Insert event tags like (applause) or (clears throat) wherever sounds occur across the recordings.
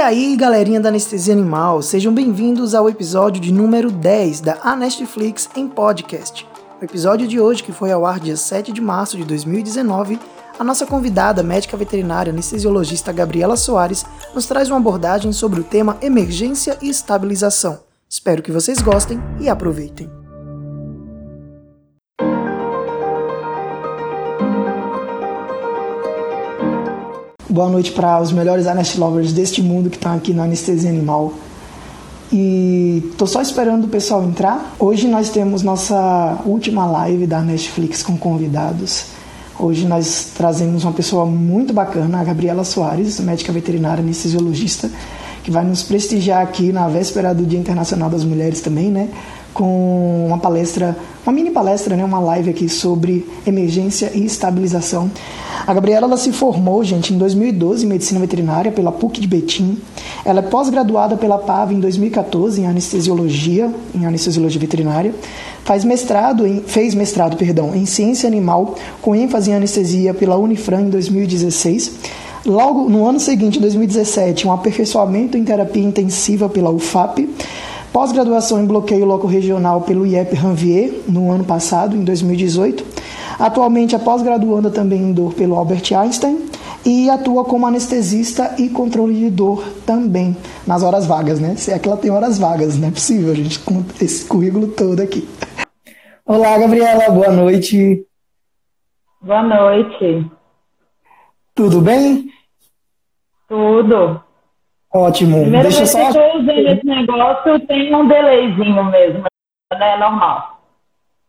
aí, galerinha da Anestesia Animal, sejam bem-vindos ao episódio de número 10 da Anestflix em podcast. No episódio de hoje, que foi ao ar dia 7 de março de 2019, a nossa convidada, médica veterinária anestesiologista Gabriela Soares, nos traz uma abordagem sobre o tema emergência e estabilização. Espero que vocês gostem e aproveitem. Boa noite para os melhores Anest Lovers deste mundo que estão aqui na Anestesia Animal. E tô só esperando o pessoal entrar. Hoje nós temos nossa última live da Netflix com convidados. Hoje nós trazemos uma pessoa muito bacana, a Gabriela Soares, médica veterinária anestesiologista, que vai nos prestigiar aqui na véspera do Dia Internacional das Mulheres também, né? Com uma palestra, uma mini palestra, né? Uma live aqui sobre emergência e estabilização. A Gabriela ela se formou, gente, em 2012 em medicina veterinária pela PUC de Betim. Ela é pós-graduada pela PAV em 2014 em anestesiologia, em anestesiologia veterinária. Faz mestrado em, fez mestrado, perdão, em ciência animal com ênfase em anestesia pela Unifran em 2016. Logo no ano seguinte, em 2017, um aperfeiçoamento em terapia intensiva pela UFAP. Pós-graduação em bloqueio loco regional pelo IEP Ranvier no ano passado, em 2018 Atualmente é pós-graduanda também em dor pelo Albert Einstein e atua como anestesista e controle de dor também nas horas vagas, né? Se é que ela tem horas vagas, não é possível, gente, com esse currículo todo aqui. Olá, Gabriela, boa noite. Boa noite. Tudo bem? Tudo. Ótimo. Primeira Deixa vez só... que eu estou usando esse negócio, tem um delayzinho mesmo, né? Normal.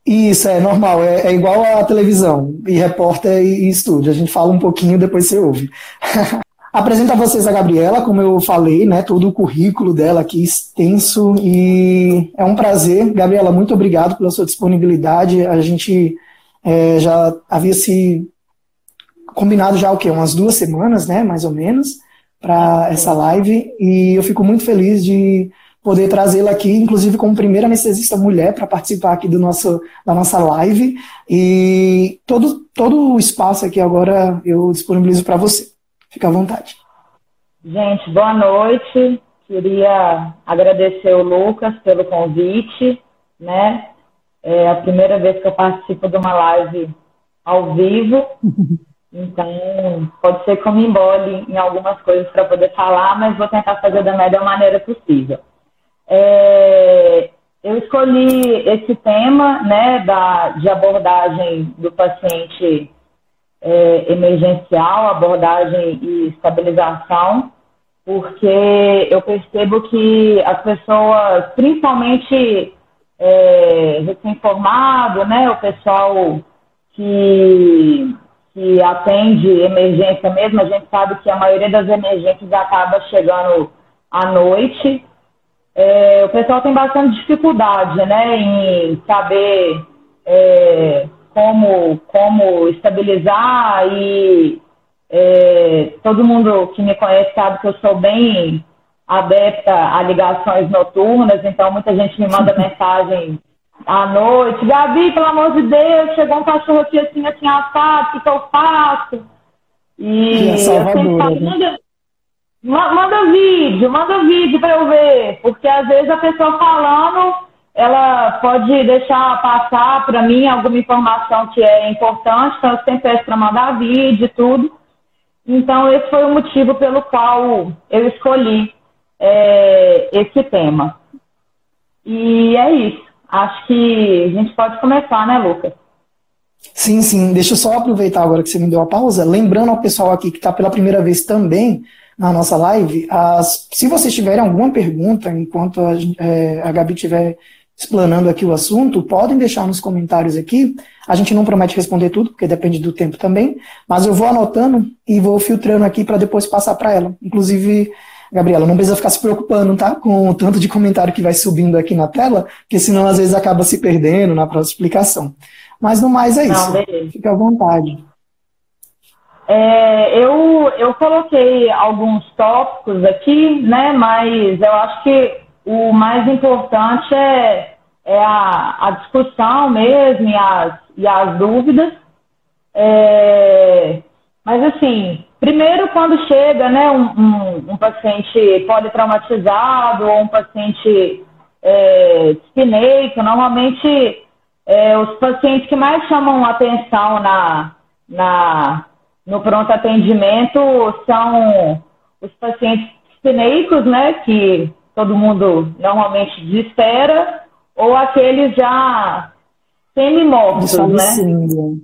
Isso, é normal, é, é igual a televisão, e repórter e, e estúdio. A gente fala um pouquinho, depois você ouve. (laughs) Apresento a vocês a Gabriela, como eu falei, né? Todo o currículo dela aqui extenso e é um prazer. Gabriela, muito obrigado pela sua disponibilidade. A gente é, já havia se combinado já o quê? Umas duas semanas, né? Mais ou menos, para essa live e eu fico muito feliz de poder trazê-la aqui, inclusive como primeira anestesista mulher para participar aqui do nosso, da nossa live. E todo, todo o espaço aqui agora eu disponibilizo para você. Fica à vontade. Gente, boa noite. Queria agradecer o Lucas pelo convite, né? É a primeira vez que eu participo de uma live ao vivo. (laughs) Então, pode ser que eu me embole em algumas coisas para poder falar, mas vou tentar fazer da melhor maneira possível. É, eu escolhi esse tema né, da, de abordagem do paciente é, emergencial, abordagem e estabilização, porque eu percebo que as pessoas, principalmente é, recém-formado, né, o pessoal que, que atende emergência mesmo, a gente sabe que a maioria das emergências acaba chegando à noite, é, o pessoal tem bastante dificuldade né, em saber é, como, como estabilizar e é, todo mundo que me conhece sabe que eu sou bem adepta a ligações noturnas, então muita gente me manda (laughs) mensagem à noite, Gabi, pelo amor de Deus, chegou um cachorro aqui assim, assim, assado, o que, que eu faço? E, e é salvadora, né? Manda vídeo, manda vídeo para eu ver, porque às vezes a pessoa falando, ela pode deixar passar para mim alguma informação que é importante, então eu sempre peço para mandar vídeo e tudo. Então esse foi o motivo pelo qual eu escolhi é, esse tema. E é isso. Acho que a gente pode começar, né, Lucas? Sim, sim. Deixa eu só aproveitar agora que você me deu a pausa. Lembrando ao pessoal aqui que está pela primeira vez também, na nossa live. As, se vocês tiverem alguma pergunta, enquanto a, é, a Gabi estiver explanando aqui o assunto, podem deixar nos comentários aqui. A gente não promete responder tudo, porque depende do tempo também, mas eu vou anotando e vou filtrando aqui para depois passar para ela. Inclusive, Gabriela, não precisa ficar se preocupando, tá? Com o tanto de comentário que vai subindo aqui na tela, porque senão às vezes acaba se perdendo na próxima explicação. Mas no mais é isso. Não, Fica à vontade. É, eu, eu coloquei alguns tópicos aqui, né, mas eu acho que o mais importante é, é a, a discussão mesmo e as, e as dúvidas. É, mas, assim, primeiro, quando chega né, um, um, um paciente politraumatizado ou um paciente é, espineico, normalmente é, os pacientes que mais chamam atenção na, na, no pronto atendimento são os pacientes espineicos, né, que todo mundo normalmente desespera, ou aqueles já semi-mortos, né?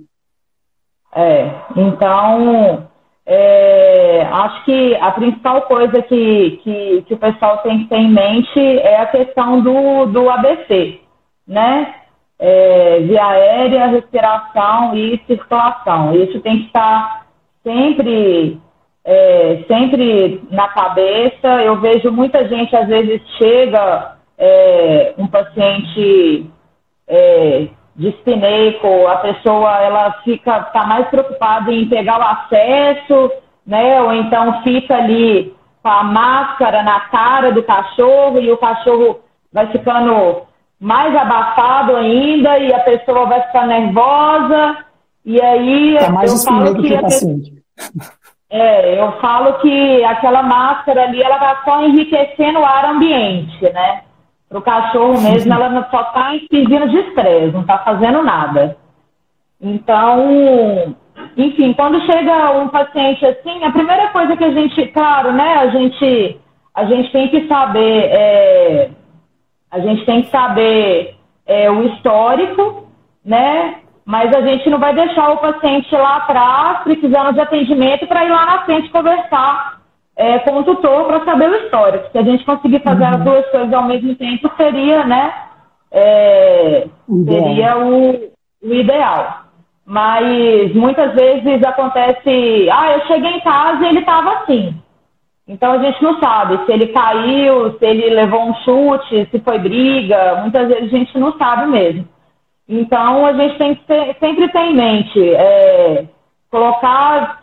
É, então, é, acho que a principal coisa que, que, que, o pessoal tem que ter em mente é a questão do, do ABC, né? É, via aérea, respiração e circulação. Isso tem que estar sempre, é, sempre na cabeça. Eu vejo muita gente, às vezes, chega é, um paciente de espineco, a pessoa ela fica tá mais preocupada em pegar o acesso, né? Ou então fica ali com a máscara na cara do cachorro e o cachorro vai ficando mais abafado ainda e a pessoa vai ficar nervosa e aí é mais eu falo que, que o paciente. É, eu falo que aquela máscara ali ela vai só enriquecendo o ar ambiente, né? Para o cachorro mesmo, ela só está pedindo de estresse, não está fazendo nada. Então, enfim, quando chega um paciente assim, a primeira coisa que a gente, claro, né, a gente, a gente tem que saber, é, a gente tem que saber é, o histórico, né, mas a gente não vai deixar o paciente lá atrás precisando de atendimento para ir lá na frente conversar é, com o tutor para saber o histórico. Se a gente conseguir fazer uhum. as duas coisas ao mesmo tempo, seria, né, é, seria o, o, ideal. Mas muitas vezes acontece, ah, eu cheguei em casa e ele estava assim. Então a gente não sabe se ele caiu, se ele levou um chute, se foi briga. Muitas vezes a gente não sabe mesmo. Então a gente tem que ter, sempre ter em mente é, colocar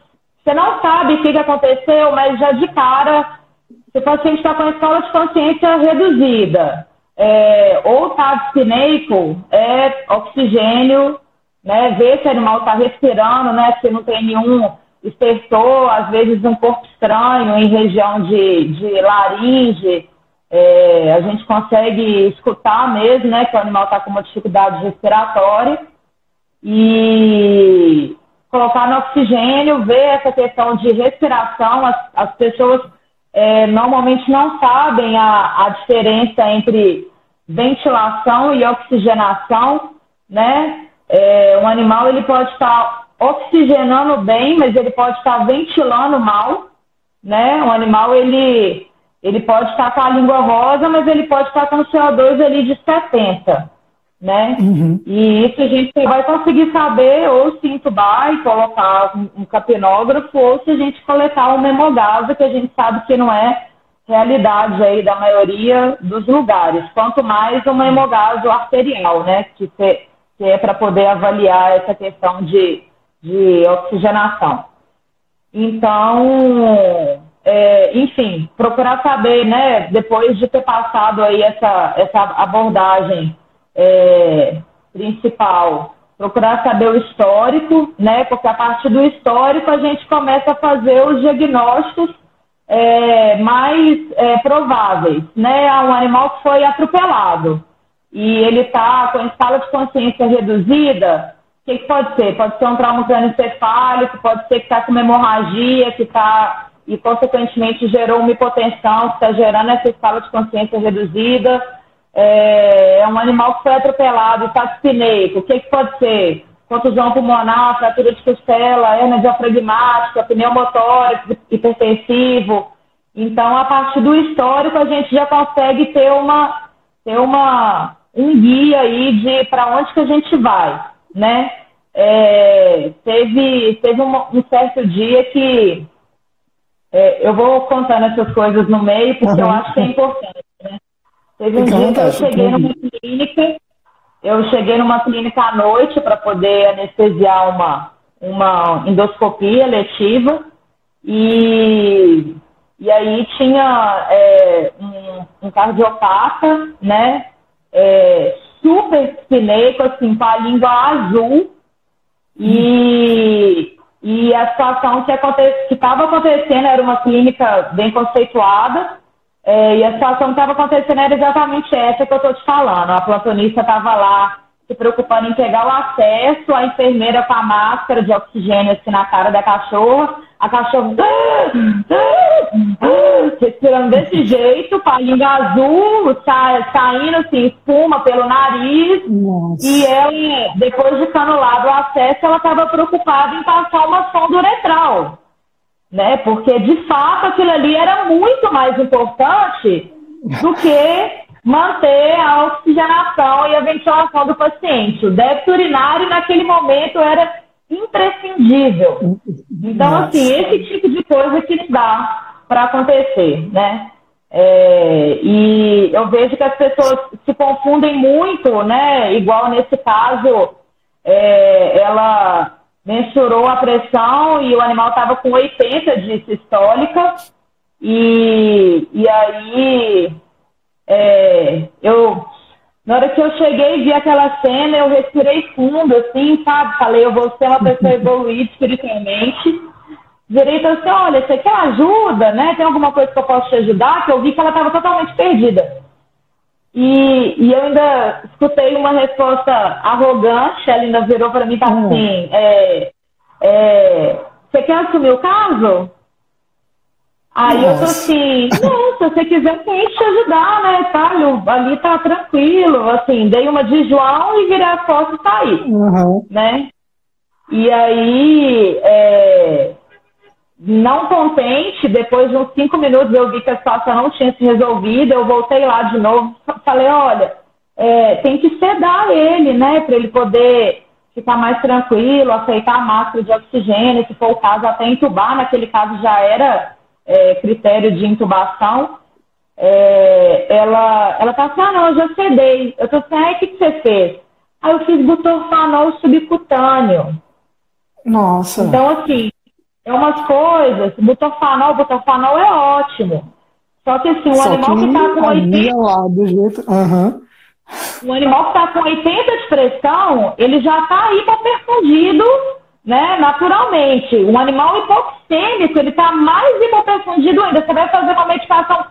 você não sabe o que, aconteceu, mas já de cara, se o paciente está com a escola de consciência reduzida, é, ou está dispineico, é oxigênio, né, ver se o animal está respirando, né, se não tem nenhum estertor, às vezes um corpo estranho em região de, de laringe, é, a gente consegue escutar mesmo, né, que o animal está com uma dificuldade respiratória. E colocar no oxigênio, ver essa questão de respiração. As, as pessoas é, normalmente não sabem a, a diferença entre ventilação e oxigenação, né? É, um animal ele pode estar oxigenando bem, mas ele pode estar ventilando mal, né? Um animal ele ele pode estar com a língua rosa, mas ele pode estar com o CO2 ali de 70 né? Uhum. E isso a gente vai conseguir saber ou se entubar e colocar um capinógrafo ou se a gente coletar um hemogasa, que a gente sabe que não é realidade aí da maioria dos lugares. Quanto mais um hemogaso arterial, né? Que, que é para poder avaliar essa questão de, de oxigenação. Então, é, enfim, procurar saber, né? Depois de ter passado aí essa, essa abordagem é, principal, procurar saber o histórico, né? Porque a partir do histórico a gente começa a fazer os diagnósticos é, mais é, prováveis, né? Um animal que foi atropelado e ele está com a escala de consciência reduzida, o que, que, pode ser? Pode ser um trauma cranioencefálico, pode ser que está com uma hemorragia, que está e consequentemente gerou uma hipotensão, que está gerando essa escala de consciência reduzida é, é um animal que foi atropelado, está espineco, o que, que pode ser? Contusão pulmonar, fratura de costela, hernia diafragmática, pneumotórax, hipertensivo. Então, a partir do histórico, a gente já consegue ter uma, ter uma um guia aí de para onde que a gente vai, né? É, teve teve um, um, certo dia que é, eu vou contando essas coisas no meio porque uhum. eu acho que é importante. Teve um dia que eu cheguei numa clínica, eu cheguei numa clínica à noite para poder anestesiar uma, uma endoscopia letiva e, e aí tinha é, um, um cardiopata, né? É, super espineico, assim, com a língua azul e, E a situação que estava acontecendo era uma clínica bem conceituada, é, e a situação que estava acontecendo era exatamente essa que eu estou te falando. A plantonista estava lá se preocupando em pegar o acesso, a enfermeira com a máscara de oxigênio assim na cara da cachorra, a cachorra respirando desse jeito, com a língua azul, sa saindo assim, espuma pelo nariz, Nossa. e ela, depois de canular o acesso, ela estava preocupada em passar uma sonda uretral, né? Porque de fato aquilo ali era muito mais importante do que manter a oxigenação e a ventilação do paciente. O débito urinário, naquele momento, era imprescindível. Então, assim, esse tipo de coisa que dá para acontecer, né? É, e eu vejo que as pessoas se confundem muito, né? Igual nesse caso, é, ela mensurou a pressão e o animal estava com 80 de sistólica, e, e aí é, eu, na hora que eu cheguei e vi aquela cena, eu respirei fundo, assim, sabe? Falei, eu vou ser uma pessoa (laughs) evoluída espiritualmente. Virei e falei assim, olha, você quer ajuda, né? Tem alguma coisa que eu posso te ajudar? Que eu vi que ela estava totalmente perdida. E, e, eu ainda escutei uma resposta arrogante, ela ainda virou para mim e tá hum. assim, é, é, você quer assumir o caso? Aí Nossa. eu tô assim, não, se você quiser, tem te ajudar, né? Tá, ali tá tranquilo, assim, dei uma de João e virei a foto e saí, uhum. né? E aí, é, não contente, depois de uns cinco minutos eu vi que a situação não tinha se resolvido, eu voltei lá de novo, (laughs) falei, olha, é, tem que sedar ele, né, para ele poder ficar mais tranquilo, aceitar a máscara de oxigênio, se for o caso, até entubar, naquele caso já era é, critério de intubação, é, ela, ela tá assim, ah, não, eu já cedei. Eu tô assim, ah, o que, que você fez? Aí eu fiz butorfanol subcutâneo. Nossa. Então, assim, é umas coisas, butorfanol, butorfanol é ótimo. Só que assim, o Só animal que, que tá com 80. Lá, do jeito... Uhum. O animal que tá com 80 de pressão, ele já tá hipoperfundido né, naturalmente. Um animal hipoxêmico, ele está mais hipoperfundido ainda. Você vai fazer uma medicação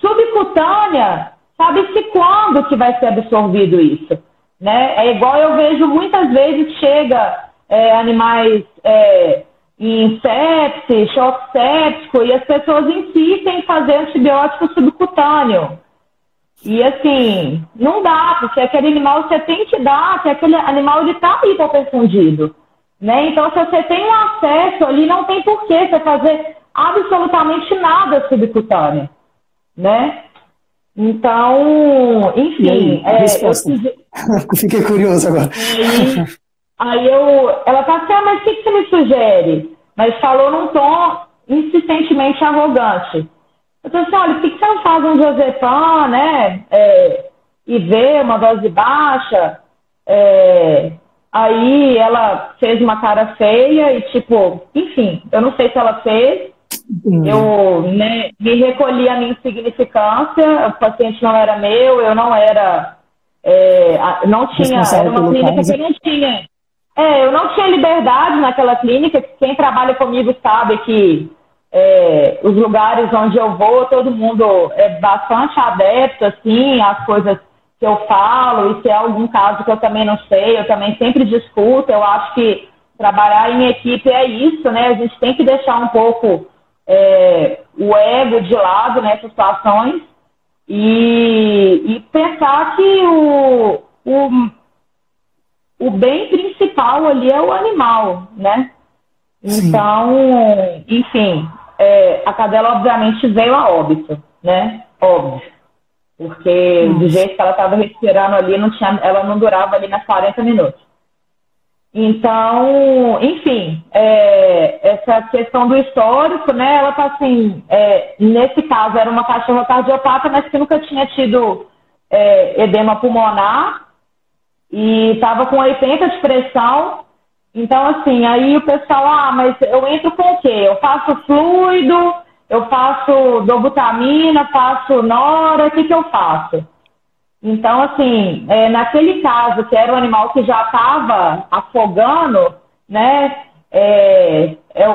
subcutânea, sabe-se quando que vai ser absorvido isso. Né? É igual eu vejo muitas vezes chega é, animais é, em sepse, choque séptico, e as pessoas insistem em fazer antibiótico subcutâneo. E assim, não dá, porque aquele animal você tem que dar, que aquele animal ele está hipoperfundido. Né? Então, se você tem um acesso ali, não tem porquê você fazer absolutamente nada subcutâneo. Né? Então, enfim. Aí, é, eu... (laughs) Fiquei curioso agora. Aí, aí eu, ela tá assim, ah, mas o que, que você me sugere? Mas falou num tom insistentemente arrogante. Eu falei assim, olha, por que, que você não faz um Josephan, né? É, e vê uma dose baixa? É, Aí ela fez uma cara feia e, tipo, enfim, eu não sei se ela fez. Hum. Eu né, me recolhi a minha insignificância, o paciente não era meu, eu não era. É, não tinha. Era uma clínica que não tinha. É, eu não tinha liberdade naquela clínica. Quem trabalha comigo sabe que é, os lugares onde eu vou, todo mundo é bastante adepto, assim, às coisas que eu falo, e se é algum caso que eu também não sei, eu também sempre discuto. Eu acho que trabalhar em equipe é isso, né? A gente tem que deixar um pouco é, o ego de lado nessas situações e, e pensar que o, o, o bem principal ali é o animal, né? Sim. Então, enfim, é, a cadela obviamente veio a óbito, né? Óbvio. Porque Nossa. do jeito que ela estava respirando ali, não tinha, ela não durava ali nas 40 minutos. Então, enfim, é, essa questão do histórico, né? Ela tá assim, é, nesse caso era uma cachorra cardiopata, mas que nunca tinha tido é, edema pulmonar e estava com 80 de pressão. Então, assim, aí o pessoal, ah, mas eu entro com o quê? Eu faço fluido, eu faço dobutamina, faço nora, o que, que eu faço? Então, assim, é, naquele caso, que era um animal que já estava afogando, né? é, é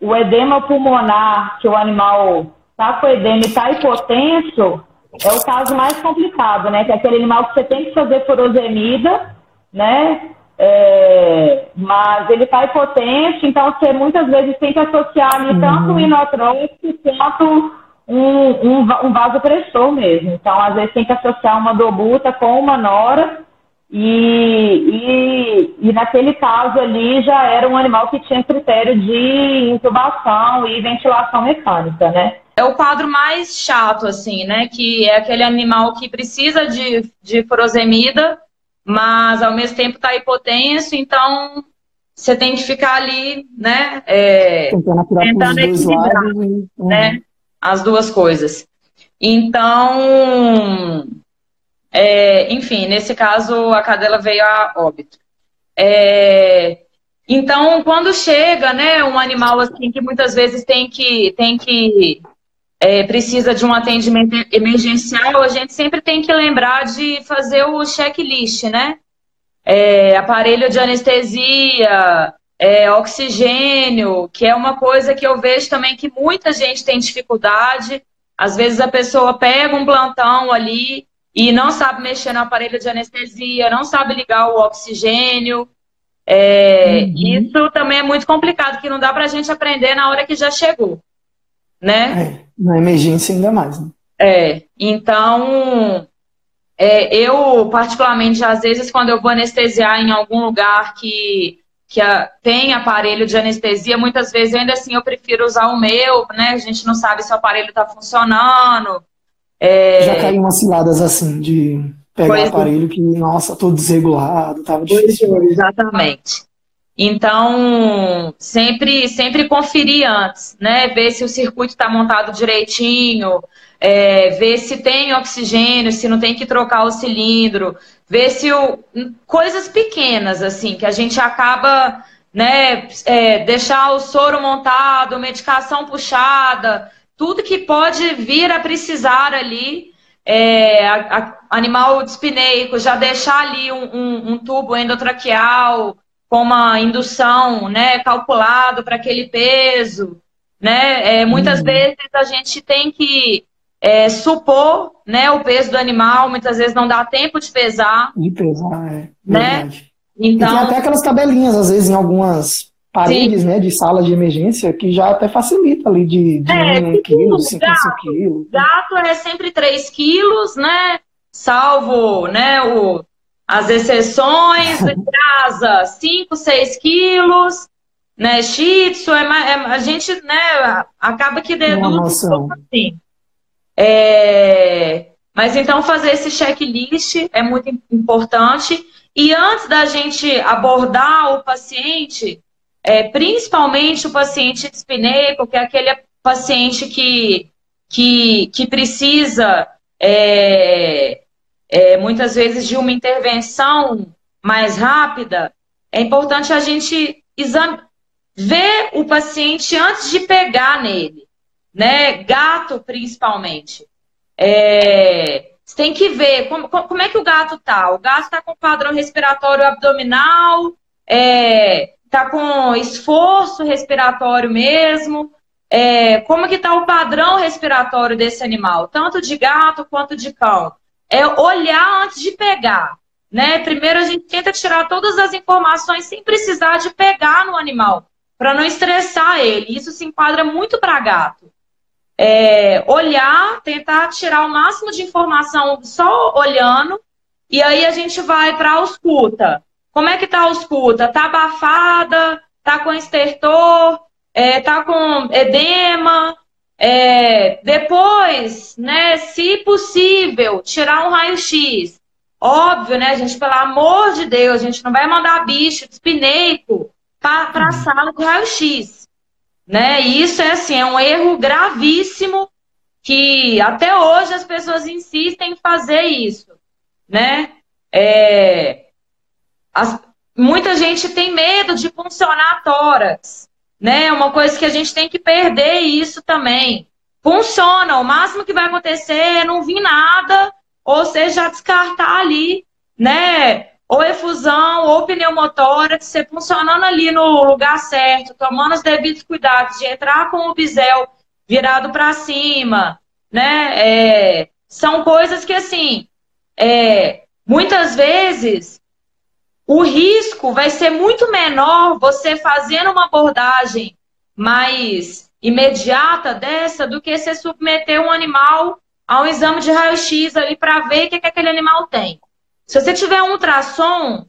o, edema pulmonar, que o animal está com edema e está hipotenso, é o caso mais complicado, né? Que é aquele animal que você tem que fazer furosemida, né? É, mas ele está hipotenso, então você muitas vezes tem que associar ali uhum. tanto o inotrópico quanto um, um, um vasopressor mesmo. Então, às vezes tem que associar uma dobuta com uma nora e, e, e, naquele caso ali já era um animal que tinha critério de intubação e ventilação mecânica, né? É o quadro mais chato, assim, né? Que é aquele animal que precisa de, de furosemida, mas ao mesmo tempo está hipotenso, então você tem que ficar ali, né? É, tentando equilibrar, né? Uhum. As duas coisas. Então, é, enfim, nesse caso, a cadela veio a óbito. É, então, quando chega, né, um animal assim que muitas vezes tem que, tem que é, precisa de um atendimento emergencial, a gente sempre tem que lembrar de fazer o checklist, né? É, aparelho de anestesia, é, oxigênio, que é uma coisa que eu vejo também que muita gente tem dificuldade. Às vezes a pessoa pega um plantão ali e não sabe mexer no aparelho de anestesia, não sabe ligar o oxigênio. É, uhum. Isso também é muito complicado, que não dá para a gente aprender na hora que já chegou, né? É, na emergência ainda mais. Né? É, então é, eu particularmente às vezes quando eu vou anestesiar em algum lugar que que a, tem aparelho de anestesia, muitas vezes ainda assim eu prefiro usar o meu, né? A gente não sabe se o aparelho está funcionando. É... Já caí umas ciladas assim, de pegar pois o é. aparelho que, nossa, todo desregulado, tava difícil. É, exatamente. Então, sempre, sempre conferir antes, né? Ver se o circuito está montado direitinho, é, ver se tem oxigênio, se não tem que trocar o cilindro, ver se o. coisas pequenas, assim, que a gente acaba, né? É, deixar o soro montado, medicação puxada, tudo que pode vir a precisar ali, é, a, a, animal dispineico, já deixar ali um, um, um, tubo endotraqueal com uma indução né, calculado para aquele peso. Né? É, muitas uhum. vezes a gente tem que é, supor né, o peso do animal, muitas vezes não dá tempo de pesar. De pesar, é. Né? Verdade. Então, e tem até aquelas tabelinhas, às vezes, em algumas paredes, Sim. né, de sala de emergência, que já até facilita ali de, de é, 1 quilo, 5 quilos. Gato é sempre 3 quilos, né, salvo, né, o, as exceções, casa 5, 6 quilos, né, shih tzu, é, é, a gente, né, acaba que deduz um pouco assim. É, mas então fazer esse checklist é muito importante. E antes da gente abordar o paciente, é, principalmente o paciente dispineico, que é aquele paciente que, que, que precisa é, é, muitas vezes de uma intervenção mais rápida, é importante a gente ver o paciente antes de pegar nele, né? Gato, principalmente. É, você tem que ver como, como é que o gato tá. O gato está com padrão respiratório abdominal, é, tá com esforço respiratório mesmo? É, como que está o padrão respiratório desse animal, tanto de gato quanto de cão? É olhar antes de pegar. Né? Primeiro a gente tenta tirar todas as informações sem precisar de pegar no animal, para não estressar ele. Isso se enquadra muito para gato. É, olhar, tentar tirar o máximo de informação só olhando, e aí a gente vai para a ausculta. Como é que tá a escuta? Tá abafada? Tá com estertor? É, tá com edema? É, depois, né, se possível, tirar um raio-x. Óbvio, né, gente? Pelo amor de Deus, a gente não vai mandar bicho espineico para a sala do raio-x. Né? Isso é assim, é um erro gravíssimo que até hoje as pessoas insistem em fazer isso, né? É, as, muita gente tem medo de funcionar tórax, né? É uma coisa que a gente tem que perder isso também. Funciona, o máximo que vai acontecer é não vir nada, ou seja, descartar ali, né? ou efusão, ou pneumotórax, você funcionando ali no lugar certo, tomando os devidos cuidados de entrar com o bisel virado para cima, né? É, são coisas que, assim, é, muitas vezes o risco vai ser muito menor você fazendo uma abordagem mais imediata dessa do que você submeter um animal a um exame de raio-x ali para ver o que, que aquele animal tem. Se você tiver um ultrassom,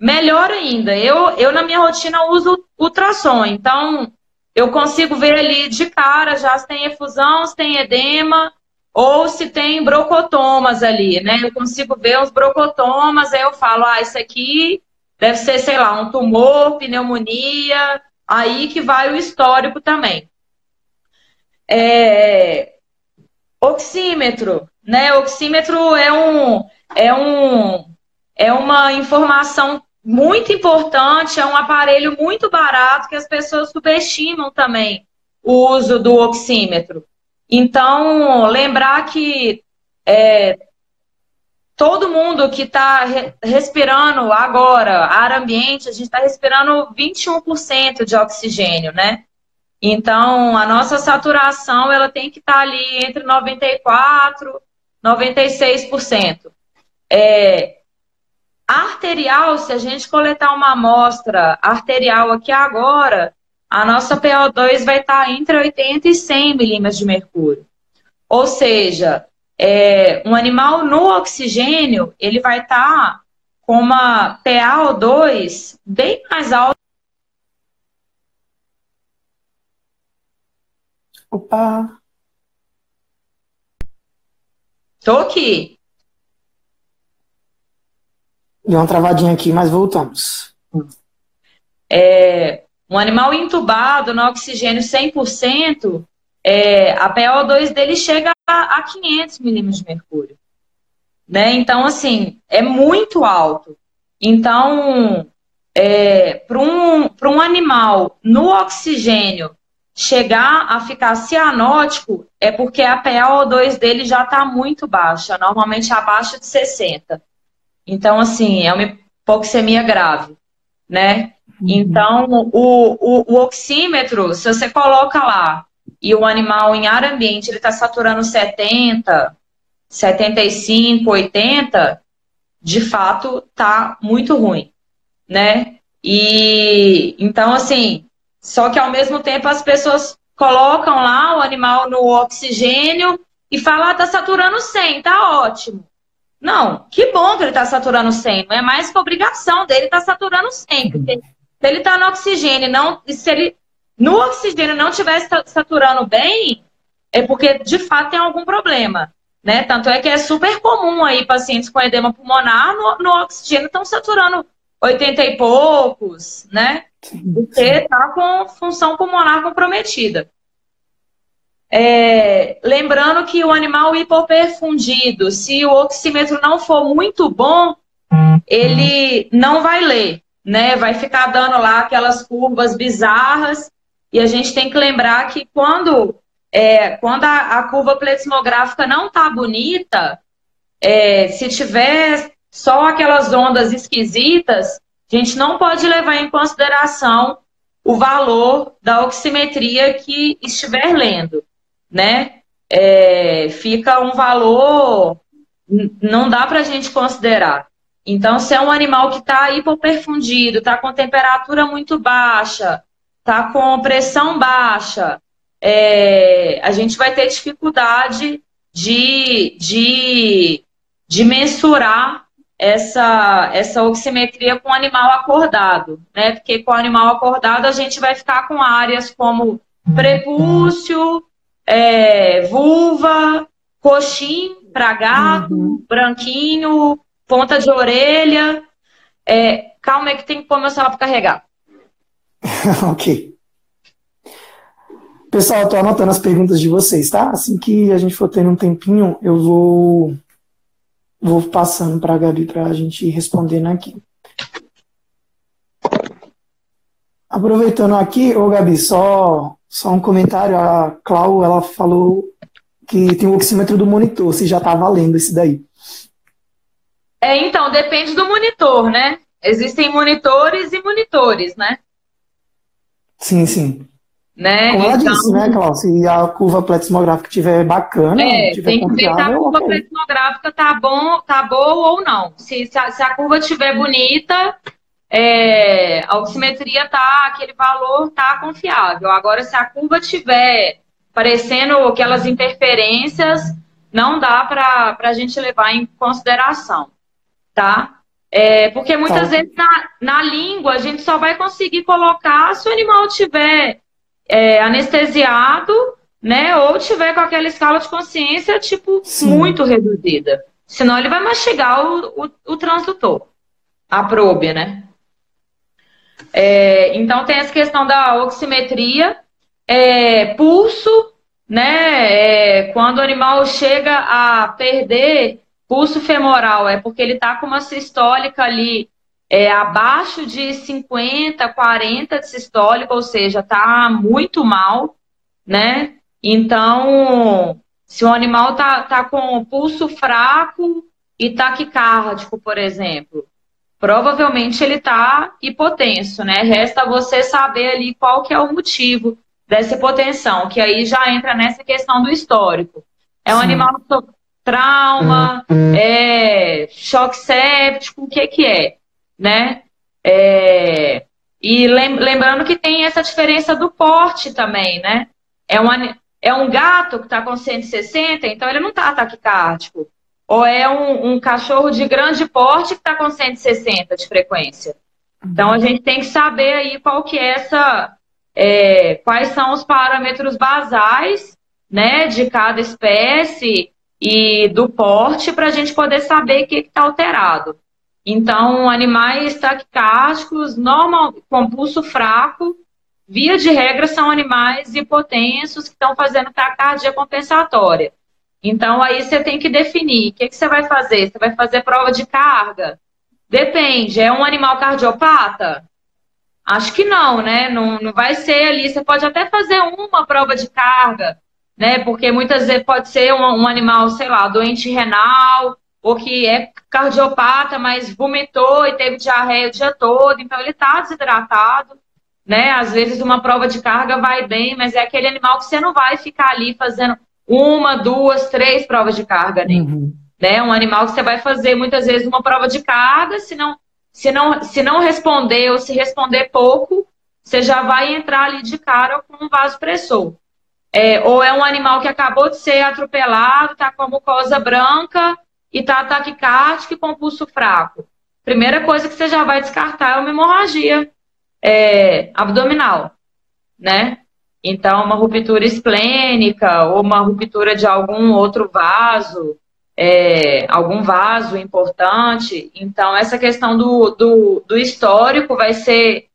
melhor ainda. Eu, eu na minha rotina, uso ultrassom. Então, eu consigo ver ali de cara já se tem efusão, se tem edema, ou se tem brocotomas ali, né? Eu consigo ver os brocotomas, aí eu falo, ah, isso aqui deve ser, sei lá, um tumor, pneumonia, aí que vai o histórico também. É... Oxímetro, né? Oxímetro é um, é um, é uma informação muito importante, é um aparelho muito barato que as pessoas subestimam também o uso do oxímetro. Então, lembrar que é, todo mundo que está re respirando agora, ar ambiente, a gente está respirando 21% de oxigênio, né? Então, a nossa saturação ela tem que estar tá ali entre 94% e 96%. É, arterial, se a gente coletar uma amostra arterial aqui agora, a nossa PO2 vai estar entre 80 e 100 milímetros de mercúrio. Ou seja, é, um animal no oxigênio, ele vai estar com uma PaO2 bem mais alta. Opa! Tô aqui. Deu uma travadinha aqui, mas voltamos. É, um animal entubado no oxigênio 100%, é, a PO2 dele chega a, a 500 milímetros de mercúrio. Né? Então, assim, é muito alto. Então, é, para um, um animal no oxigênio chegar a ficar cianótico, é porque a PaO2 dele já está muito baixa, normalmente abaixo de 60. Então, assim, é uma hipoxemia grave, né? Uhum. Então, o, o, o, oxímetro, se você coloca lá e o animal em ar ambiente, ele está saturando 70, 75, 80, de fato, tá muito ruim, né? E, então, assim, só que ao mesmo tempo as pessoas colocam lá o animal no oxigênio e falam, ah, tá saturando 100, tá ótimo. Não, que bom que ele está saturando 100. Não é mais que obrigação dele tá saturando 100. Porque ele está no oxigênio, não, se ele no oxigênio não estivesse saturando bem, é porque de fato tem algum problema. Né? Tanto é que é super comum aí pacientes com edema pulmonar no, no oxigênio estão saturando 80 e poucos, né? Porque está com função pulmonar comprometida. É, lembrando que o animal hipoperfundido, se o oxímetro não for muito bom, ele não vai ler, né? Vai ficar dando lá aquelas curvas bizarras. E a gente tem que lembrar que quando, é, quando a, a, curva pletismográfica não tá bonita, é, se tiver só aquelas ondas esquisitas, a gente não pode levar em consideração o valor da oximetria que estiver lendo né? É, fica um valor, não dá para a gente considerar. Então, se é um animal que está hipoperfundido, está com temperatura muito baixa, está com pressão baixa, é, a gente vai ter dificuldade de, de, de mensurar essa, essa oximetria com o animal acordado, né? Porque com o animal acordado a gente vai ficar com áreas como prepúcio, é, vulva, coxim para gato, uhum. branquinho, ponta de orelha. É, calma é que tem que pôr meu celular para carregar. (laughs) ok. Pessoal, eu tô anotando as perguntas de vocês, tá? Assim que a gente for tendo um tempinho, eu vou vou passando para a Gabi para a gente respondendo aqui. Aproveitando aqui, ô Gabi, só só um comentário, a Clau, ela falou que tem o oxímetro do monitor, se já tá valendo esse daí. É, então, depende do monitor, né? Existem monitores e monitores, né? Sim, sim. Né? Como ela então, disse, né, Cláudia? Se a curva pletismográfica estiver bacana, é, tiver tem que ver se a curva okay. pletismográfica tá, bom, tá boa ou não. Se, se, a, se a curva estiver bonita, é, a oximetria tá, aquele valor tá confiável. Agora, se a curva tiver parecendo aquelas interferências, não dá para a gente levar em consideração, tá? É, porque muitas tá. vezes na, na língua a gente só vai conseguir colocar se o animal tiver é, anestesiado, né? Ou tiver com aquela escala de consciência, tipo, Sim. muito reduzida. Senão ele vai mastigar o, o, o transdutor, a probe, né? É, então tem essa questão da oximetria, é, pulso, né? É, quando o animal chega a perder pulso femoral, é porque ele está com uma sistólica ali é, abaixo de 50, 40 de sistólica, ou seja, está muito mal, né? Então, se o animal tá, tá com pulso fraco e taquicárdico, por exemplo, provavelmente ele está hipotenso, né? Resta você saber ali qual que é o motivo dessa hipotensão, que aí já entra nessa questão do histórico. É um Sim. animal trauma, é choque séptico, o que que é? né? É, e lembrando que tem essa diferença do porte também, né? É, uma, é um gato que está com 160, então ele não está taquicárdico. Ou é um, um, cachorro de grande porte que está com 160 de frequência. Então a gente tem que saber aí qual que é essa. É, quais são os parâmetros basais né, de cada espécie e do porte para a gente poder saber o que está alterado. Então, animais taquicárdicos, normal, com pulso fraco, via de regra, são animais hipotensos que estão fazendo taquicardia compensatória. Então, aí você tem que definir o que, que você vai fazer. Você vai fazer prova de carga? Depende. É um animal cardiopata? Acho que não, né? Não, não vai ser ali. Você pode até fazer uma prova de carga, né? Porque muitas vezes pode ser um, um animal, sei lá, doente renal, ou que é cardiopata, mas vomitou e teve diarreia o dia todo, então ele está desidratado, né? Às vezes uma prova de carga vai bem, mas é aquele animal que você não vai ficar ali fazendo uma, duas, três provas de carga, nem. Uhum. Né? Um animal que você vai fazer muitas vezes uma prova de carga, se não, se não, se não responder ou se responder pouco, você já vai entrar ali de cara com um vasopressor. É, ou é um animal que acabou de ser atropelado, está com a mucosa branca, e está taquicárdico e com pulso fraco. Primeira coisa que você já vai descartar é uma hemorragia é, abdominal, né? Então, uma ruptura esplênica ou uma ruptura de algum outro vaso, é, algum vaso importante. Então, essa questão do, do, do histórico vai ser,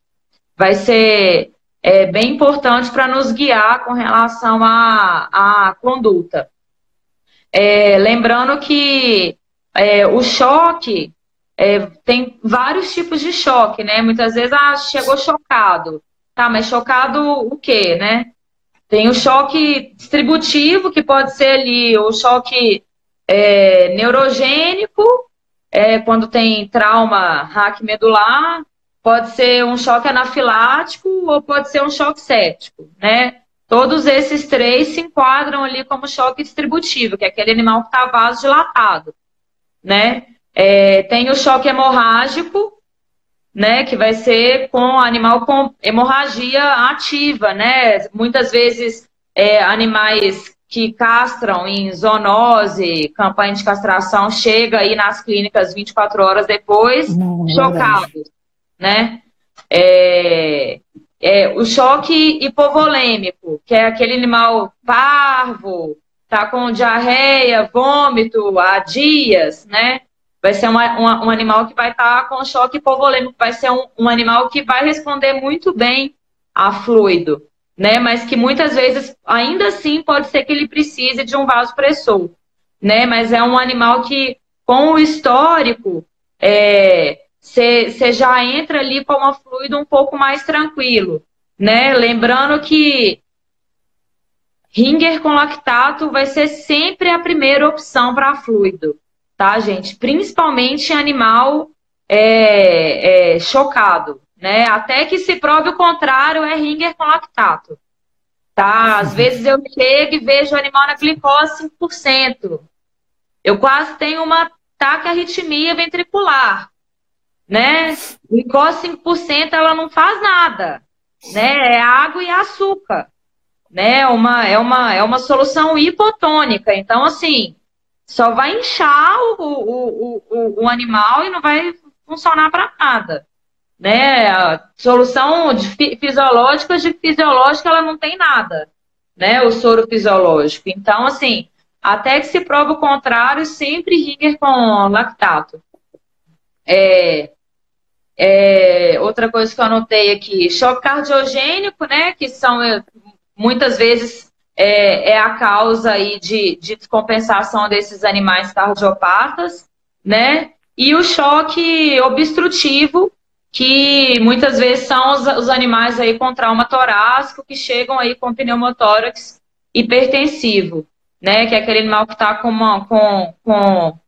vai ser é, bem importante para nos guiar com relação à, à conduta. É, lembrando que é, o choque é, tem vários tipos de choque, né? Muitas vezes, ah, chegou chocado. Tá, mas chocado o quê, né? Tem o choque distributivo, que pode ser ali o choque é, neurogênico, é, quando tem trauma hack medular, pode ser um choque anafilático ou pode ser um choque séptico, né? Todos esses três se enquadram ali como choque distributivo, que é aquele animal que está vasodilatado, né? É, tem o choque hemorrágico, né? Que vai ser com animal com hemorragia ativa, né? Muitas vezes é, animais que castram em zoonose, campanha de castração, chega aí nas clínicas 24 horas depois, Não, chocados, né? É, é, o choque hipovolêmico, que é aquele animal parvo, tá com diarreia, vômito há dias, né? Vai ser uma, uma, um animal que vai estar tá com choque hipovolêmico, vai ser um, um animal que vai responder muito bem a fluido, né? Mas que muitas vezes, ainda assim, pode ser que ele precise de um vasopressor, né? Mas é um animal que, com o histórico, é, você já entra ali com uma fluido um pouco mais tranquilo, né? Lembrando que Ringer com lactato vai ser sempre a primeira opção para fluido, tá, gente? Principalmente em animal é, é, chocado, né? Até que se prove o contrário, é ringer com lactato. Tá? Às vezes eu chego e vejo o animal na glicose 5%. Eu quase tenho uma taquiarritmia ventricular, né? Glicose 5% ela não faz nada, né? É água e açúcar, né? Uma, é, uma, é uma solução hipotônica. Então, assim, só vai inchar o, o, o, o animal e não vai funcionar para nada né? A solução de fisiológica de fisiológica ela não tem nada, né? O soro fisiológico. Então, assim, até que se prova o contrário, sempre Ringer com lactato. É, é, outra coisa que eu anotei aqui, choque cardiogênico, né? Que são é, muitas vezes é, é, a causa aí de, de descompensação desses animais cardiopatas, né? E o choque obstrutivo, que muitas vezes são os, os animais aí com trauma torácico que chegam aí com pneumotórax hipertensivo, né? Que é aquele animal que está com, uma, com, com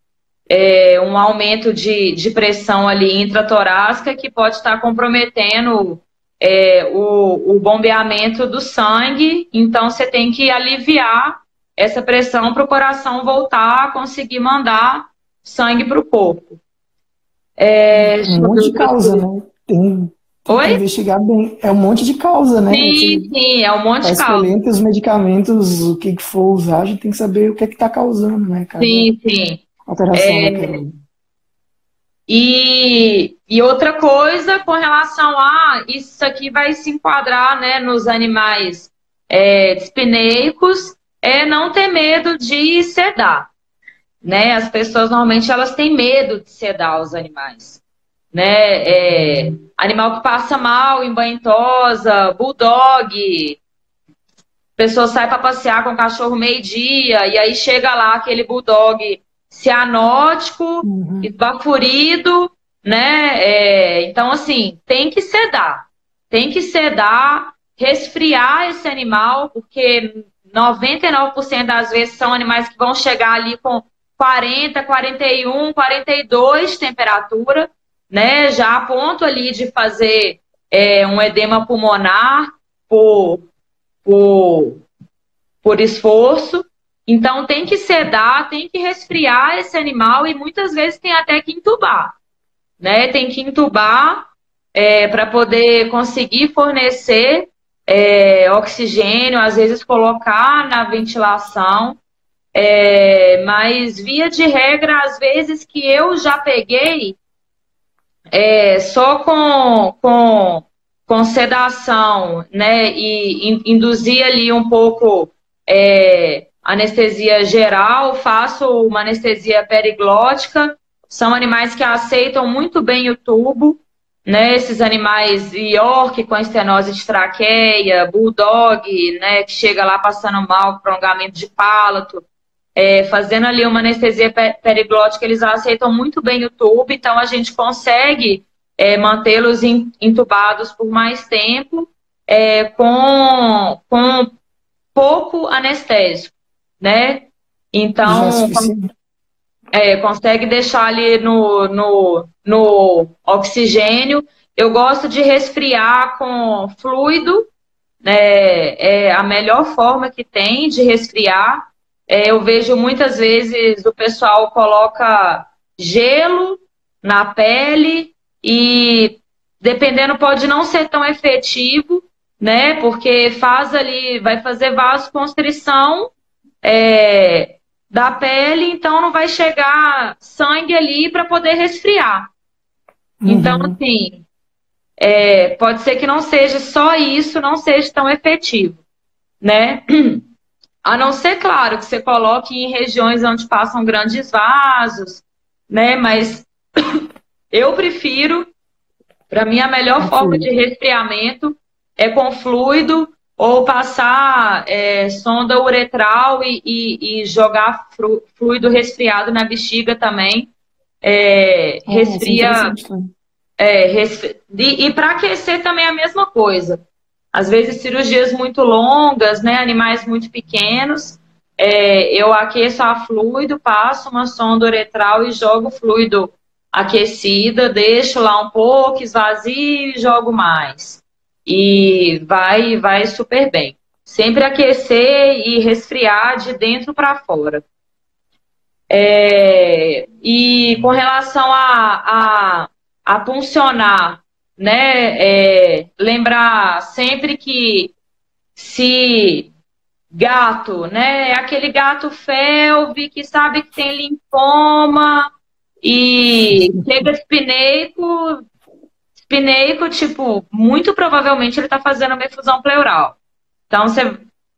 é, um aumento de, de pressão ali intratorácica que pode estar tá comprometendo é, o, o bombeamento do sangue. Então, você tem que aliviar essa pressão para o coração voltar a conseguir mandar sangue para o corpo. É, um monte de causa, né? Tem, tem que investigar bem. É um monte de causa, né? Sim, Você sim, é um monte de causa. Escolhendo os medicamentos, o que for usar, a gente tem que saber o que é que está causando, né, cara? Sim, sim. Alteração é... E, e outra coisa com relação a isso aqui vai se enquadrar né, nos animais é, é não ter medo de sedar né? As pessoas normalmente elas têm medo de sedar os animais, né? É, animal que passa mal em banhosa, bulldog, pessoa sai para passear com o cachorro meio dia e aí chega lá aquele bulldog cianótico, uhum. esbaforido, né? É, então assim tem que sedar, tem que sedar, resfriar esse animal porque 99% das vezes são animais que vão chegar ali com 40, 41, 42 temperatura, né? Já a ponto ali de fazer é, um edema pulmonar por, por, por esforço. Então tem que sedar, tem que resfriar esse animal e muitas vezes tem até que entubar, né? Tem que entubar é, para poder conseguir fornecer é, oxigênio, às vezes colocar na ventilação. É, mas, via de regra, às vezes que eu já peguei é, só com, com, com sedação, né, e in, induzir ali um pouco é, anestesia geral, faço uma anestesia periglótica, são animais que aceitam muito bem o tubo, né, esses animais York com estenose de traqueia, bulldog, né, que chega lá passando mal, prolongamento de palato, é, fazendo ali uma anestesia periglótica, eles aceitam muito bem o tubo, então a gente consegue é, mantê-los intubados por mais tempo é, com, com pouco anestésico, né? Então, é, consegue deixar ali no, no, no oxigênio. Eu gosto de resfriar com fluido, né? é a melhor forma que tem de resfriar. É, eu vejo muitas vezes o pessoal coloca gelo na pele e dependendo pode não ser tão efetivo, né? Porque faz ali, vai fazer vasoconstrição é, da pele, então não vai chegar sangue ali para poder resfriar. Uhum. Então, assim, é, pode ser que não seja só isso, não seja tão efetivo, né? (clears throat) A não ser, claro, que você coloque em regiões onde passam grandes vasos, né? Mas (clears throat) eu prefiro, para mim, a melhor forma de resfriamento é com fluido ou passar é, sonda uretral e, e, e, jogar fluido resfriado na bexiga também. É, é resfria. É, resfri... E, e para aquecer também é a mesma coisa às vezes cirurgias muito longas, né, animais muito pequenos, é, eu aqueço a fluido, passo uma sonda uretral e jogo fluido aquecida, deixo lá um pouco, esvazio e jogo mais. E vai, vai super bem. Sempre aquecer e resfriar de dentro para fora. É, e com relação a, a, a funcionar, né, é, lembrar sempre que se gato, né, é aquele gato felve que sabe que tem linfoma e chega espineico, espineico, tipo, muito provavelmente ele está fazendo uma efusão pleural. Então, você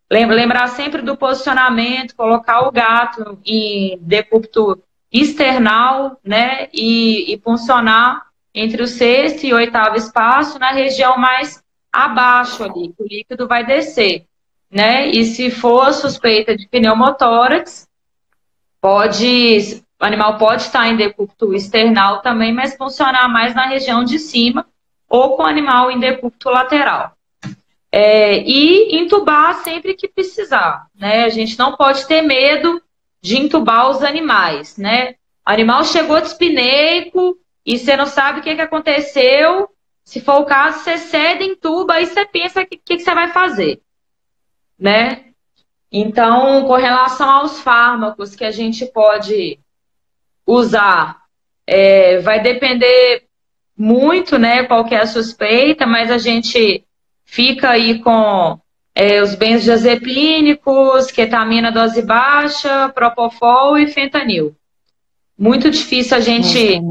lembrar sempre do posicionamento, colocar o gato em decúbito external, né, e, e funcionar entre o sexto e oitavo espaço na região mais abaixo ali, que o líquido vai descer, né, e se for suspeita de pneumotórax, pode, o animal pode estar em decúbito external também, mas funcionar mais na região de cima, ou com o animal em decúbito lateral. É, e entubar sempre que precisar, né? A gente não pode ter medo de entubar os animais, né? O animal chegou espineco e você não sabe o que, que aconteceu. Se for o caso, você cede, entuba e você pensa o que, que, que você vai fazer, né? Então, com relação aos fármacos que a gente pode usar, é, vai depender muito, né, qual é a suspeita, mas a gente fica aí com é, os benzodiazepínicos, ketamina dose baixa, propofol e fentanil. Muito difícil a gente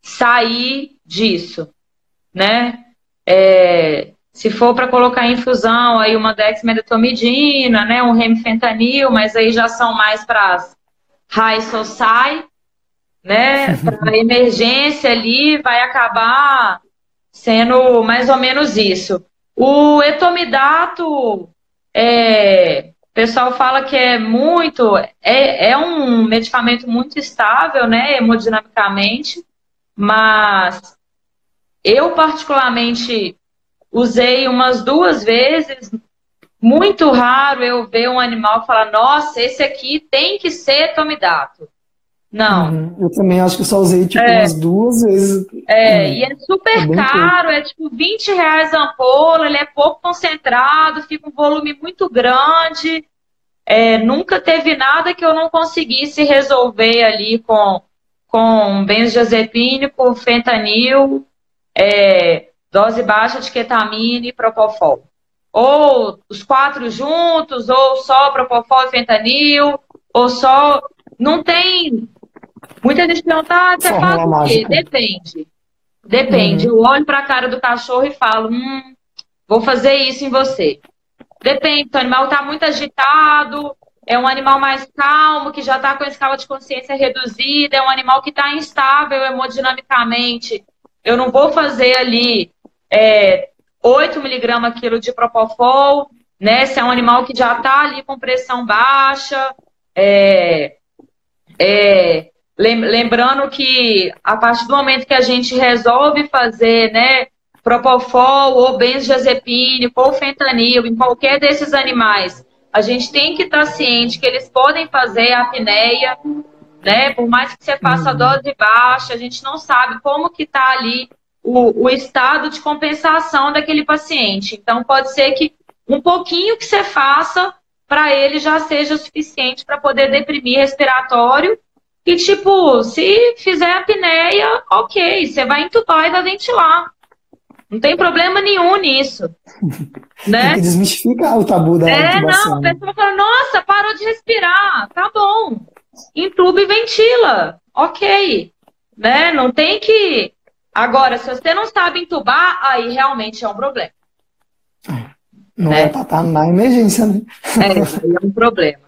sair disso, né? É, se for para colocar em infusão, aí uma dexmedetomidina, né, um remfentanil, mas aí já são mais para as high society, né, emergência ali, vai acabar sendo mais ou menos isso. O etomidato, é, o pessoal fala que é muito, é, é um medicamento muito estável, né, hemodinamicamente, mas eu particularmente usei umas duas vezes, muito raro eu ver um animal falar, nossa, esse aqui tem que ser etomidato. Não. Uhum. Eu também acho que só usei tipo é. umas duas vezes. É, uhum. e é super é caro, é tipo 20 reais a ampola, ele é pouco concentrado, fica um volume muito grande. É, nunca teve nada que eu não conseguisse resolver ali com, com benzodiazepínico, fentanil, é, dose baixa de ketamina e propofol. Ou os quatro juntos, ou só propofol e fentanil, ou só. Não tem Muita gente pergunta, ah, você faz o quê? Depende. Depende. Uhum. Eu olho para a cara do cachorro e falo, hum, vou fazer isso em você. Depende, o animal está muito agitado, é um animal mais calmo, que já está com a escala de consciência reduzida, é um animal que está instável hemodinamicamente. Eu não vou fazer ali é, 8 miligramas quilo de propofol, né? Se é um animal que já está ali com pressão baixa, é, é, Lembrando que a partir do momento que a gente resolve fazer, né, propofol ou benzodiazepínico ou fentanil em qualquer desses animais, a gente tem que estar ciente que eles podem fazer apneia, né? Por mais que você faça a uhum. dose baixa, a gente não sabe como que está ali o, o estado de compensação daquele paciente. Então, pode ser que um pouquinho que você faça para ele já seja o suficiente para poder deprimir respiratório e, tipo, se fizer apneia, ok, você vai entubar e vai ventilar. Não tem problema nenhum nisso. (laughs) né? Tem que desmistificar o tabu da É, não, a pessoa fala, nossa, parou de respirar. Tá bom. Entuba e ventila. Ok. Né? Não tem que. Agora, se você não sabe entubar, aí realmente é um problema. Não né? é pra estar tá na emergência, né? É, é um problema.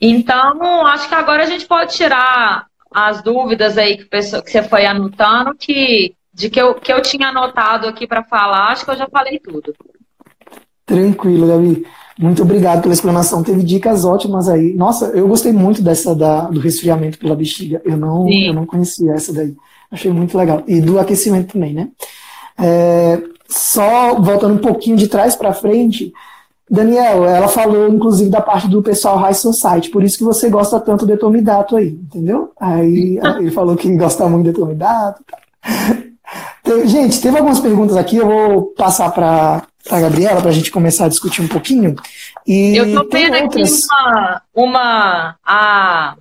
Então, acho que agora a gente pode tirar as dúvidas aí que, pessoa, que você foi anotando, que de que eu, que eu tinha anotado aqui para falar, acho que eu já falei tudo. Tranquilo, Gabi. Muito obrigado pela explanação. Teve dicas ótimas aí. Nossa, eu gostei muito dessa da, do resfriamento pela bexiga. Eu não, eu não conhecia essa daí. Achei muito legal. E do aquecimento também, né? É, só voltando um pouquinho de trás para frente, Daniel, ela falou inclusive da parte do pessoal High Society, por isso que você gosta tanto do Etomidato aí, entendeu? Aí (laughs) ele falou que gosta muito do Etomidato. Gente, teve algumas perguntas aqui, eu vou passar para a Gabriela para a gente começar a discutir um pouquinho. E eu tô vendo outras... aqui uma, uma a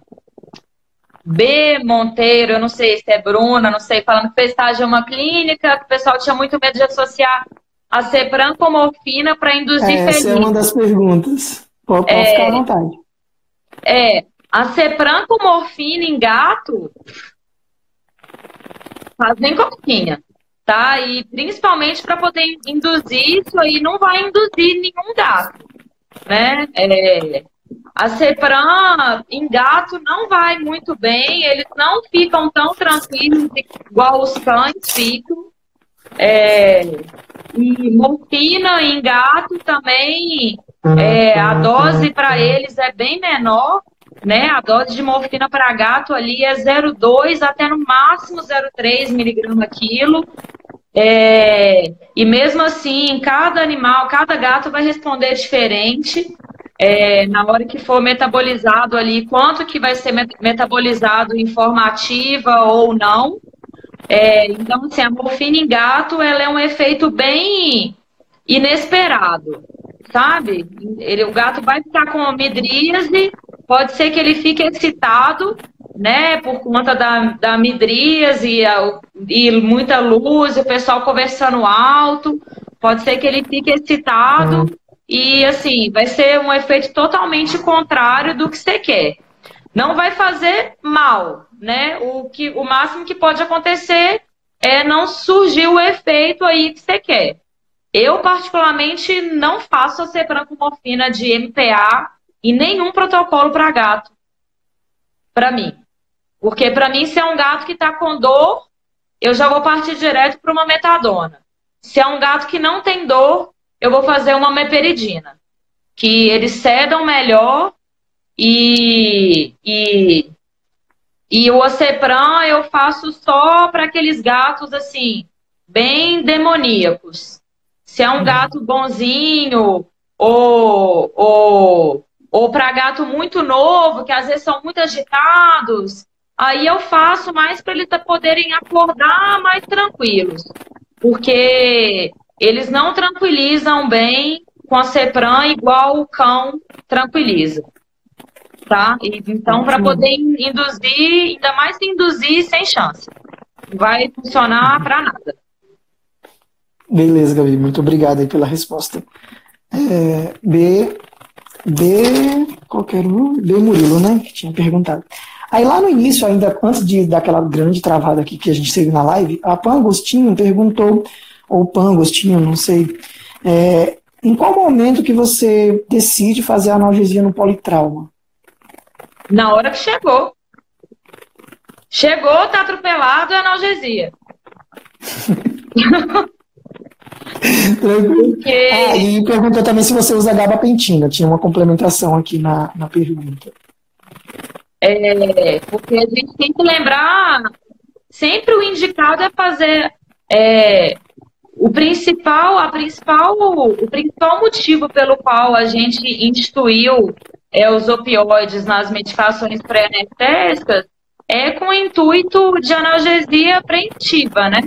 B Monteiro, eu não sei se é Bruna, não sei, falando que fez estágio em uma clínica, que o pessoal tinha muito medo de associar a Cepran com morfina para induzir Essa feliz. é uma das perguntas. Pode, pode é, ficar à vontade. É, a Cepran com morfina em gato fazem coquinha, tá? E principalmente para poder induzir isso aí, não vai induzir nenhum gato, né? É, a Cepran em gato não vai muito bem, eles não ficam tão tranquilos igual os cães ficam. É, e morfina em gato também, é, a dose para eles é bem menor, né? A dose de morfina para gato ali é 0,2 até no máximo 0,3 miligrama quilo. É, e mesmo assim, cada animal, cada gato vai responder diferente. É, na hora que for metabolizado ali, quanto que vai ser metabolizado em forma ativa ou não. É, então, assim, a morfina em gato, ela é um efeito bem inesperado, sabe? Ele, o gato vai ficar com midríase, pode ser que ele fique excitado, né, por conta da, da midríase e, e muita luz, o pessoal conversando alto, pode ser que ele fique excitado uhum. e, assim, vai ser um efeito totalmente contrário do que você quer. Não vai fazer mal, né? O, que, o máximo que pode acontecer é não surgir o efeito aí que você quer. Eu, particularmente, não faço a ceprancomorfina de MPA em nenhum protocolo para gato. Para mim. Porque, para mim, se é um gato que está com dor, eu já vou partir direto para uma metadona. Se é um gato que não tem dor, eu vou fazer uma meperidina. Que eles cedam melhor e, e, e o Ocepran eu faço só para aqueles gatos assim, bem demoníacos. Se é um uhum. gato bonzinho ou, ou, ou para gato muito novo, que às vezes são muito agitados, aí eu faço mais para eles poderem acordar mais tranquilos. Porque eles não tranquilizam bem com a Cepran igual o cão tranquiliza tá? E, então, para poder induzir, ainda mais induzir sem chance. Vai funcionar para nada. Beleza, Gabi, muito obrigado aí pela resposta. É, B, B, qualquer um, B Murilo, né, que tinha perguntado. Aí lá no início, ainda antes de daquela grande travada aqui que a gente teve na live, a Pan Agostinho perguntou, ou Pan Agostinho, não sei, é, em qual momento que você decide fazer analgesia no politrauma? Na hora que chegou. Chegou, tá atropelado, é analgesia. Porque... (laughs) Ah, e perguntou também se você usa gabapentina. Tinha uma complementação aqui na, na pergunta. É, porque a gente tem que lembrar, sempre o indicado é fazer é, o principal, a principal, o principal motivo pelo qual a gente instituiu é, os opioides nas medicações pré-anestésicas é com o intuito de analgesia preventiva, né?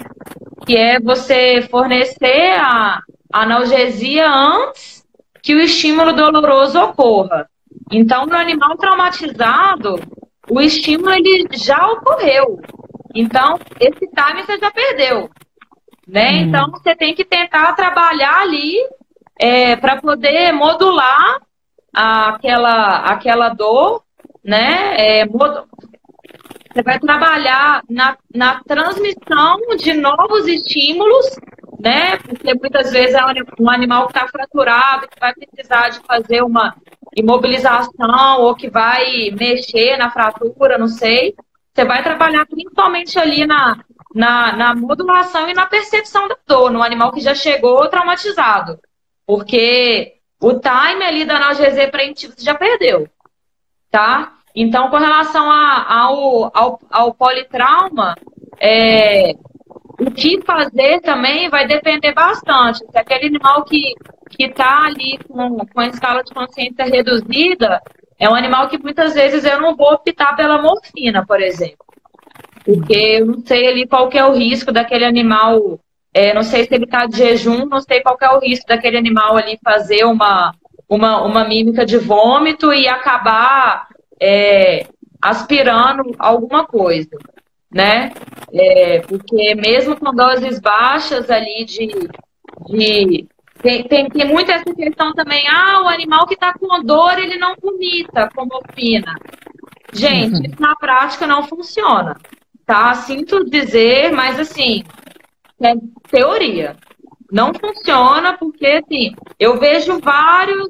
Que é você fornecer a analgesia antes que o estímulo doloroso ocorra. Então, no animal traumatizado, o estímulo ele já ocorreu. Então, esse time você já perdeu. Né? Hum. Então, você tem que tentar trabalhar ali é, para poder modular aquela, aquela dor, né? É, você vai trabalhar na, na transmissão de novos estímulos, né? Porque muitas vezes é um animal que está fraturado, que vai precisar de fazer uma imobilização ou que vai mexer na fratura, não sei. Você vai trabalhar principalmente ali na, na, na modulação e na percepção da dor, no animal que já chegou traumatizado. Porque o time ali da analgesia preventiva você já perdeu, tá? Então, com relação a, ao, ao, ao politrauma, é, o que fazer também vai depender bastante. Se aquele animal que está ali com, com a escala de consciência reduzida, é um animal que muitas vezes eu não vou optar pela morfina, por exemplo. Porque eu não sei ali qual que é o risco daquele animal, é, não sei se ele está de jejum, não sei qual é o risco daquele animal ali fazer uma, uma, uma mímica de vômito e acabar é, aspirando alguma coisa, né? É, porque mesmo com doses baixas ali de, de tem, tem, tem muito essa questão também, ah, o animal que está com dor, ele não vomita com morfina. Gente, uhum. na prática não funciona, tá? Sinto dizer, mas assim, é teoria. Não funciona porque, assim, eu vejo vários,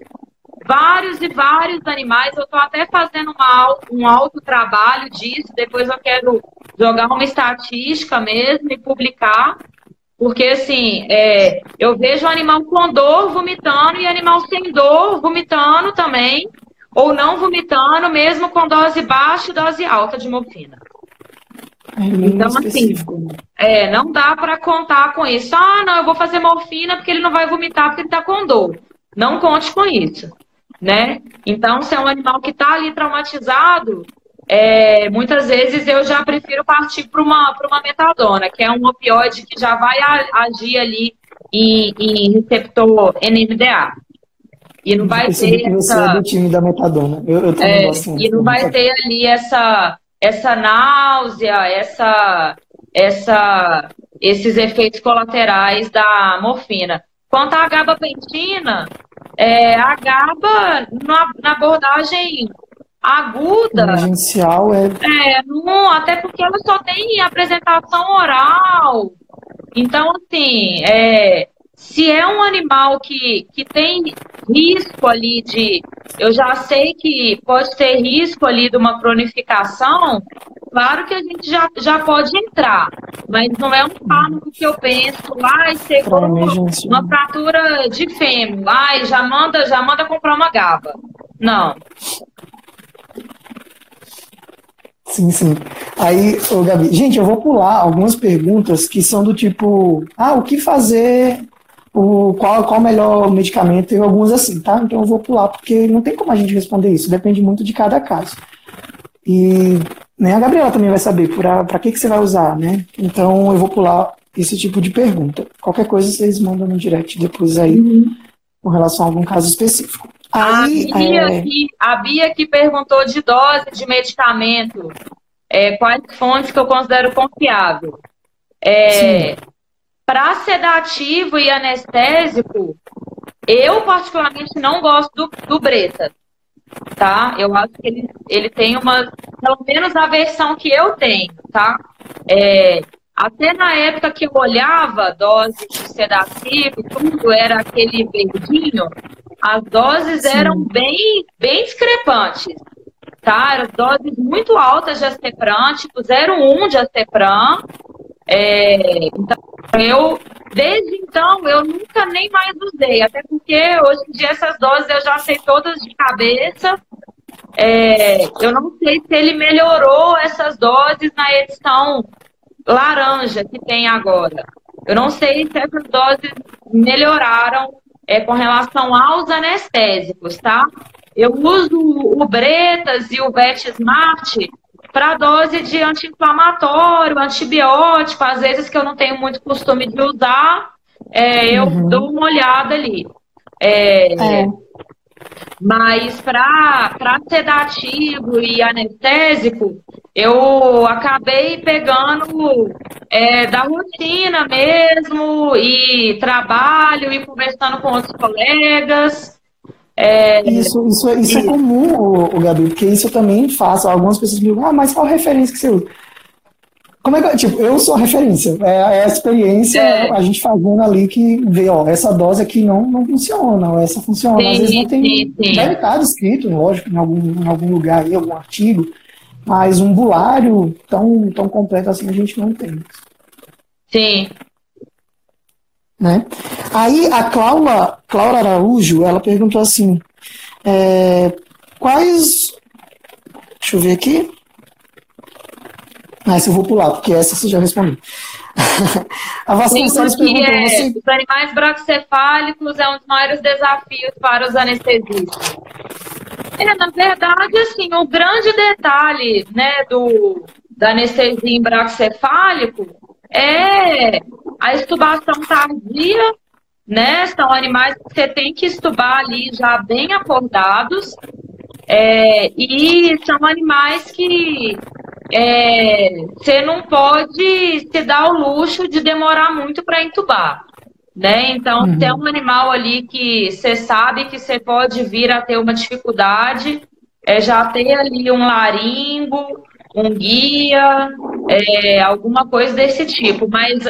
vários e vários animais, eu estou até fazendo uma, um alto trabalho disso, depois eu quero jogar uma estatística mesmo e publicar, porque, assim, é, eu vejo animal com dor vomitando e animal sem dor vomitando também, ou não vomitando, mesmo com dose baixa e dose alta de morfina. É então, assim, é, não dá para contar com isso. Ah, não, eu vou fazer morfina porque ele não vai vomitar porque ele está com dor. Não conte com isso, né? Então, se é um animal que está ali traumatizado, é, muitas vezes eu já prefiro partir para uma, uma metadona, que é um opioide que já vai agir ali em, em receptor NMDA. E não vai ter que você essa... é do time da metadona. Eu, eu também é, gosto muito. E não vai ter ali essa, essa náusea, essa, essa, esses efeitos colaterais da morfina. Quanto à gabapentina, é, a GABA, na, na abordagem aguda. Emergencial é. É, não, até porque ela só tem apresentação oral. Então, assim, é, se é um animal que, que tem risco ali de. Eu já sei que pode ter risco ali de uma cronificação, claro que a gente já, já pode entrar. Mas não é um fármaco que eu penso, ai, chegou uma fratura de fêmur, ai, já manda, já manda comprar uma GABA. Não. Sim, sim. Aí, ô Gabi, gente, eu vou pular algumas perguntas que são do tipo, ah, o que fazer, o, qual, qual o melhor medicamento, e algumas assim, tá? Então eu vou pular, porque não tem como a gente responder isso, depende muito de cada caso. E né, a Gabriela também vai saber para que, que você vai usar, né? Então eu vou pular esse tipo de pergunta. Qualquer coisa vocês mandam no direct depois aí, uhum. com relação a algum caso específico. Aí, a, Bia é... que, a Bia que perguntou de dose de medicamento, é, quais fontes que eu considero confiável. É, Para sedativo e anestésico, eu particularmente não gosto do, do Breta, tá? Eu acho que ele, ele tem uma, pelo menos a versão que eu tenho, tá? É, até na época que eu olhava dose de sedativo, tudo era aquele verdinho, as doses Sim. eram bem, bem discrepantes. Tá? Eram doses muito altas de Astepran, tipo 0,1 de Astepran. É, então, eu, desde então, eu nunca nem mais usei, até porque hoje em dia essas doses eu já sei todas de cabeça. É, eu não sei se ele melhorou essas doses na edição laranja que tem agora. Eu não sei se essas doses melhoraram é, com relação aos anestésicos, tá? Eu uso o Bretas e o Bet Smart para dose de anti-inflamatório, antibiótico, às vezes que eu não tenho muito costume de usar, é, eu uhum. dou uma olhada ali. É, é. Mas para sedativo e anestésico, eu acabei pegando é, da rotina mesmo, e trabalho, e conversando com outros colegas. É, isso, isso, é, isso é comum, o, o Gabi, porque isso eu também faço. Algumas pessoas me perguntam, ah, mas qual referência que você usa? Como é que, tipo, eu sou a referência, é, é a experiência, é. a gente fazendo ali que vê, ó, essa dose aqui não, não funciona, ou essa funciona. Sim, Às vezes não tem, sim, sim. deve estar escrito, lógico, em algum, em algum lugar aí, algum artigo, mas um bulário tão, tão completo assim a gente não tem. Sim. Né? Aí a Cláudia, Cláudia Araújo, ela perguntou assim, é, quais, deixa eu ver aqui, ah, essa eu vou pular, porque essa você já respondeu. (laughs) a Vasconcelos perguntou... É, você... Os animais braquicefálicos é um dos maiores desafios para os anestesistas. É, na verdade, assim, o grande detalhe, né, do, da anestesia em braquicefálico é a estubação tardia, né? São animais que você tem que estubar ali já bem acordados. É, e são animais que é, você não pode se dar o luxo de demorar muito para entubar. Né? Então, uhum. tem um animal ali que você sabe que você pode vir a ter uma dificuldade, é, já ter ali um laringo, um guia, é, alguma coisa desse tipo. Mas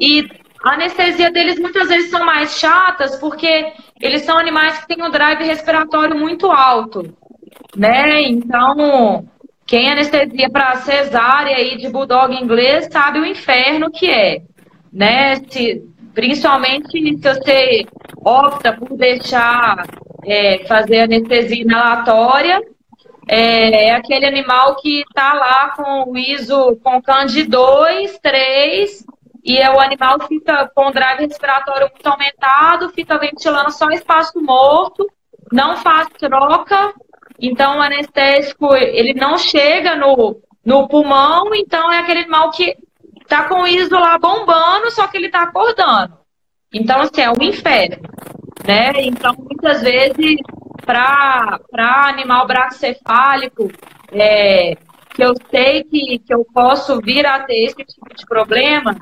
e a anestesia deles muitas vezes são mais chatas porque eles são animais que têm um drive respiratório muito alto, né? Então, quem anestesia para cesárea aí de bulldog inglês sabe o inferno que é, né? Se, principalmente se você opta por deixar é, fazer anestesia inalatória, é, é aquele animal que está lá com o ISO com CAND 2, 3, e é, o animal fica com o drive respiratório muito aumentado, fica ventilando só espaço morto, não faz troca, então o anestésico ele não chega no, no pulmão, então é aquele animal que está com o ISO lá bombando, só que ele está acordando. Então, assim, é um inferno, né? Então, muitas vezes para animal bracefálico, é, que eu sei que, que eu posso vir a ter esse tipo de problema,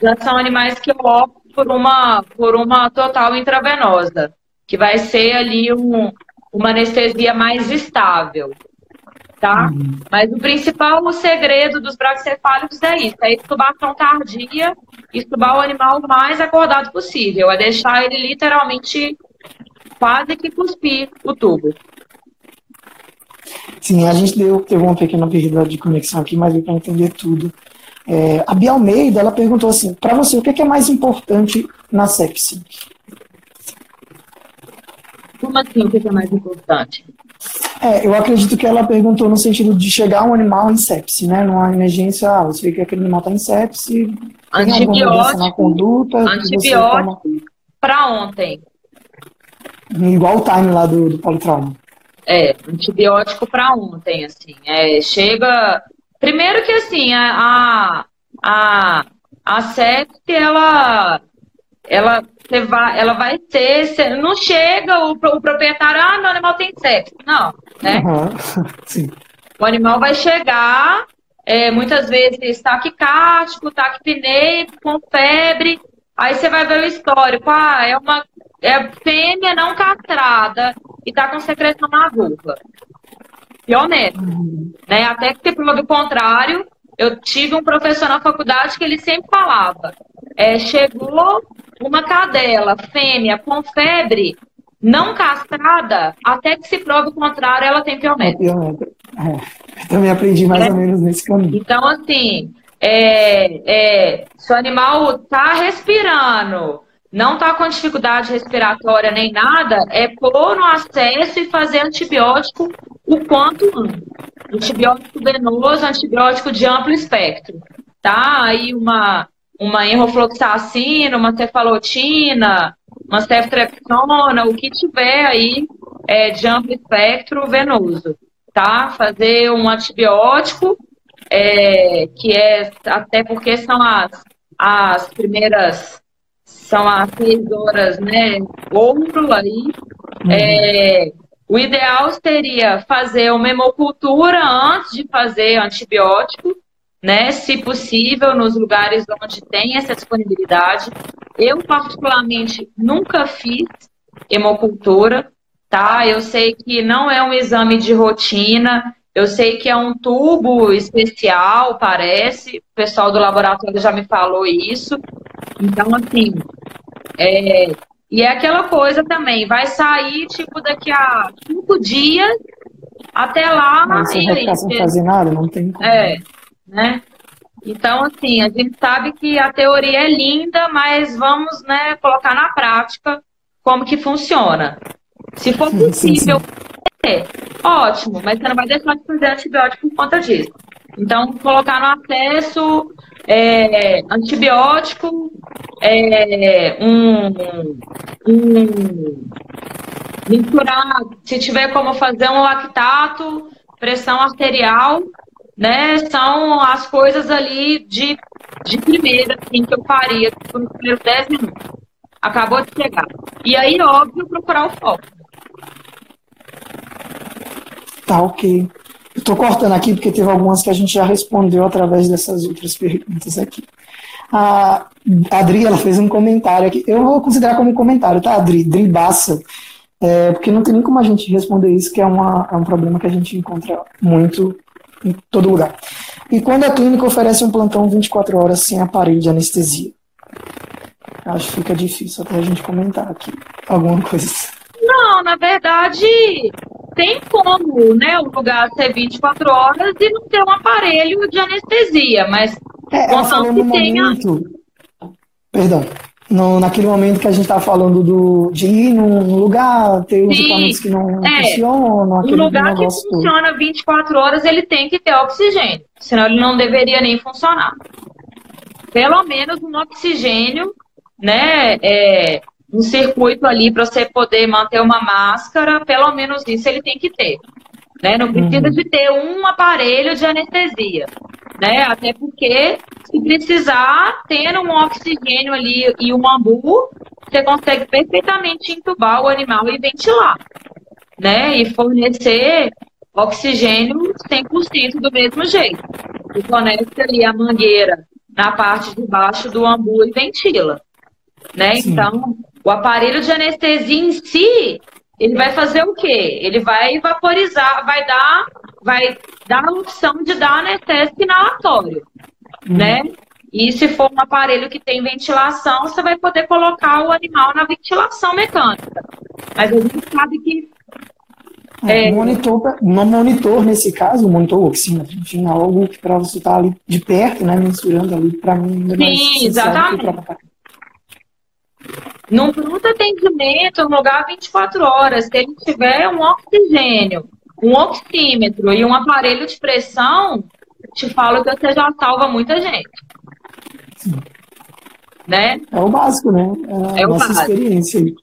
já são animais que eu opto por uma, por uma total intravenosa, que vai ser ali um, uma anestesia mais estável. Tá? Uhum. Mas o principal o segredo dos braxefálicos é isso, é estubação tardia, estubar o animal o mais acordado possível, é deixar ele literalmente quase que cuspir o tubo. Sim, a gente deu, teve uma pequena perda de conexão aqui, mas deu para entender tudo. É, a Bia Almeida, ela perguntou assim, para você, o que é mais importante na sepsi? Como assim, o que é mais importante? É, eu acredito que ela perguntou no sentido de chegar um animal em sepsi, né? Numa emergência, ah, você vê que aquele animal está em sepsi, antibiótico, na conduta, antibiótico para ontem. Igual o time lá do, do politrauma. É, antibiótico para ontem, assim. É, chega. Primeiro que assim, a, a, a sepse, ela, ela, vai, ela vai ter. Não chega o, o proprietário, ah, meu animal tem sepse. Não, né? Uhum. (laughs) Sim. O animal vai chegar, é, muitas vezes taquicárdico, taquipneico, com febre. Aí você vai ver o histórico. Ah, é uma é fêmea não castrada e está com secreção na vulva. Honesto. Né? Até que se prova o contrário, eu tive um professor na faculdade que ele sempre falava: é, chegou uma cadela fêmea com febre não castrada, até que se prove o contrário, ela tem piométrio. É, também aprendi mais é. ou menos nesse caminho. Então, assim, é, é, se o animal está respirando, não está com dificuldade respiratória nem nada, é pôr no acesso e fazer antibiótico o quanto. Antibiótico venoso, antibiótico de amplo espectro. Tá? Aí uma, uma enrofloxacina, uma cefalotina, uma ceftriaxona, o que tiver aí é, de amplo espectro venoso. Tá? Fazer um antibiótico, é, que é até porque são as, as primeiras são as seis horas, né? Outro aí. Uhum. É, o ideal seria fazer uma hemocultura antes de fazer antibiótico, né? Se possível, nos lugares onde tem essa disponibilidade. Eu, particularmente, nunca fiz hemocultura, tá? Eu sei que não é um exame de rotina, eu sei que é um tubo especial, parece. O pessoal do laboratório já me falou isso. Então, assim, é, e é aquela coisa também, vai sair, tipo, daqui a cinco dias, até lá... Mas você vai ficar sem fazer nada, não tem como. É, né? Então, assim, a gente sabe que a teoria é linda, mas vamos, né, colocar na prática como que funciona. Se for possível, (laughs) sim, sim. É, ótimo, mas você não vai deixar de fazer antibiótico por conta disso. Então, colocar no acesso é, antibiótico, é, um, um misturar, se tiver como fazer um lactato, pressão arterial, né? São as coisas ali de, de primeira assim, que eu faria nos primeiros 10 minutos. Acabou de chegar. E aí, óbvio, procurar o foco. Tá, ok. Estou cortando aqui porque teve algumas que a gente já respondeu através dessas outras perguntas aqui. A Adri, ela fez um comentário aqui. Eu vou considerar como comentário, tá, Adri? Dribaça. É, porque não tem nem como a gente responder isso, que é, uma, é um problema que a gente encontra muito em todo lugar. E quando a clínica oferece um plantão 24 horas sem aparelho de anestesia? Acho que fica difícil até a gente comentar aqui alguma coisa. Não, na verdade, tem como, né, o lugar ser 24 horas e não ter um aparelho de anestesia, mas é, ela falou no tenha... momento, perdão, no, naquele momento que a gente está falando do, de ir num lugar, ter os equipamentos que não é, funcionam. Um lugar que funciona todo. 24 horas, ele tem que ter oxigênio, senão ele não deveria nem funcionar. Pelo menos um oxigênio, né, é, um circuito ali para você poder manter uma máscara, pelo menos isso ele tem que ter. Né? Não precisa uhum. de ter um aparelho de anestesia. Né? Até porque, se precisar, tendo um oxigênio ali e um ambu, você consegue perfeitamente entubar o animal e ventilar. Né? E fornecer oxigênio 100% do mesmo jeito. E conecta ali a mangueira na parte de baixo do ambu e ventila. Né? Então, o aparelho de anestesia em si, ele vai fazer o quê? Ele vai vaporizar, vai dar, vai dar a opção de dar anestésico inalatório, uhum. né? E se for um aparelho que tem ventilação, você vai poder colocar o animal na ventilação mecânica. Mas a gente sabe que. É, é... Monitor, no monitor, nesse caso, monitor oxímetro, enfim, algo para você estar tá ali de perto, né, mensurando ali, para mim. Sim, exatamente. Num pronto atendimento, no lugar 24 horas, se ele tiver um oxigênio, um oxímetro e um aparelho de pressão, te falo que você já salva muita gente. Né? É o básico, né? É a é nossa básico. experiência aí.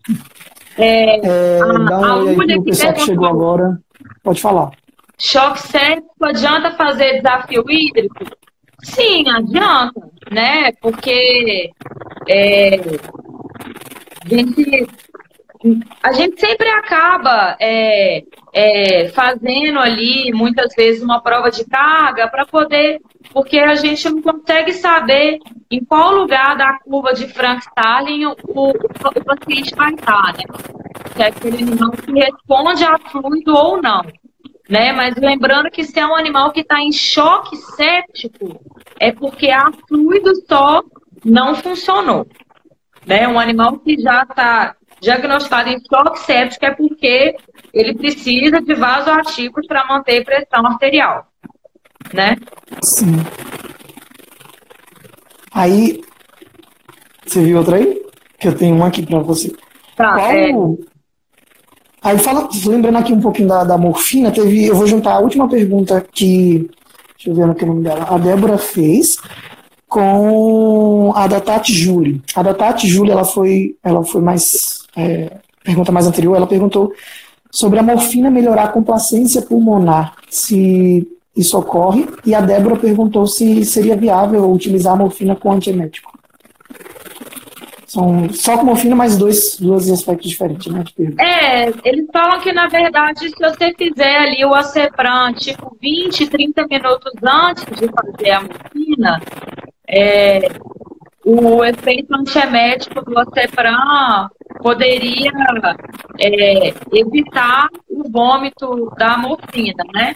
É, é, a, dá um olho aí pro pessoal que chegou agora. Pode falar. Choque séptico adianta fazer desafio hídrico? Sim, adianta, né? Porque é, a gente, a gente sempre acaba é, é, fazendo ali, muitas vezes, uma prova de carga para poder, porque a gente não consegue saber em qual lugar da curva de Frank-Starling o, o, o, paciente vai estar, né? Se é aquele animal que responde a fluido ou não. Né? Mas lembrando que se é um animal que está em choque séptico, é porque a fluido só não funcionou. Né? Um animal que já está diagnosticado em choque séptico é porque ele precisa de vasoativos para manter pressão arterial. Né? Sim. Aí, você viu outra aí? Que eu tenho uma aqui para você. Tá, Qual... é... Aí fala, lembrando aqui um pouquinho da, da morfina, teve, eu vou juntar a última pergunta que, deixa eu ver no que nome dela, a Débora fez, com a da Tati. A da Tati ela foi, ela foi mais, é, pergunta mais anterior, ela perguntou sobre a morfina melhorar a complacência pulmonar, se isso ocorre, e a Débora perguntou se seria viável utilizar a morfina com antiemético. São só com morfina, mas dois, dois aspectos diferentes, né? É, eles falam que, na verdade, se você fizer ali o acepran, tipo, 20, 30 minutos antes de fazer a morfina, é, o efeito antiemético do Acepran poderia é, evitar o vômito da morfina, né?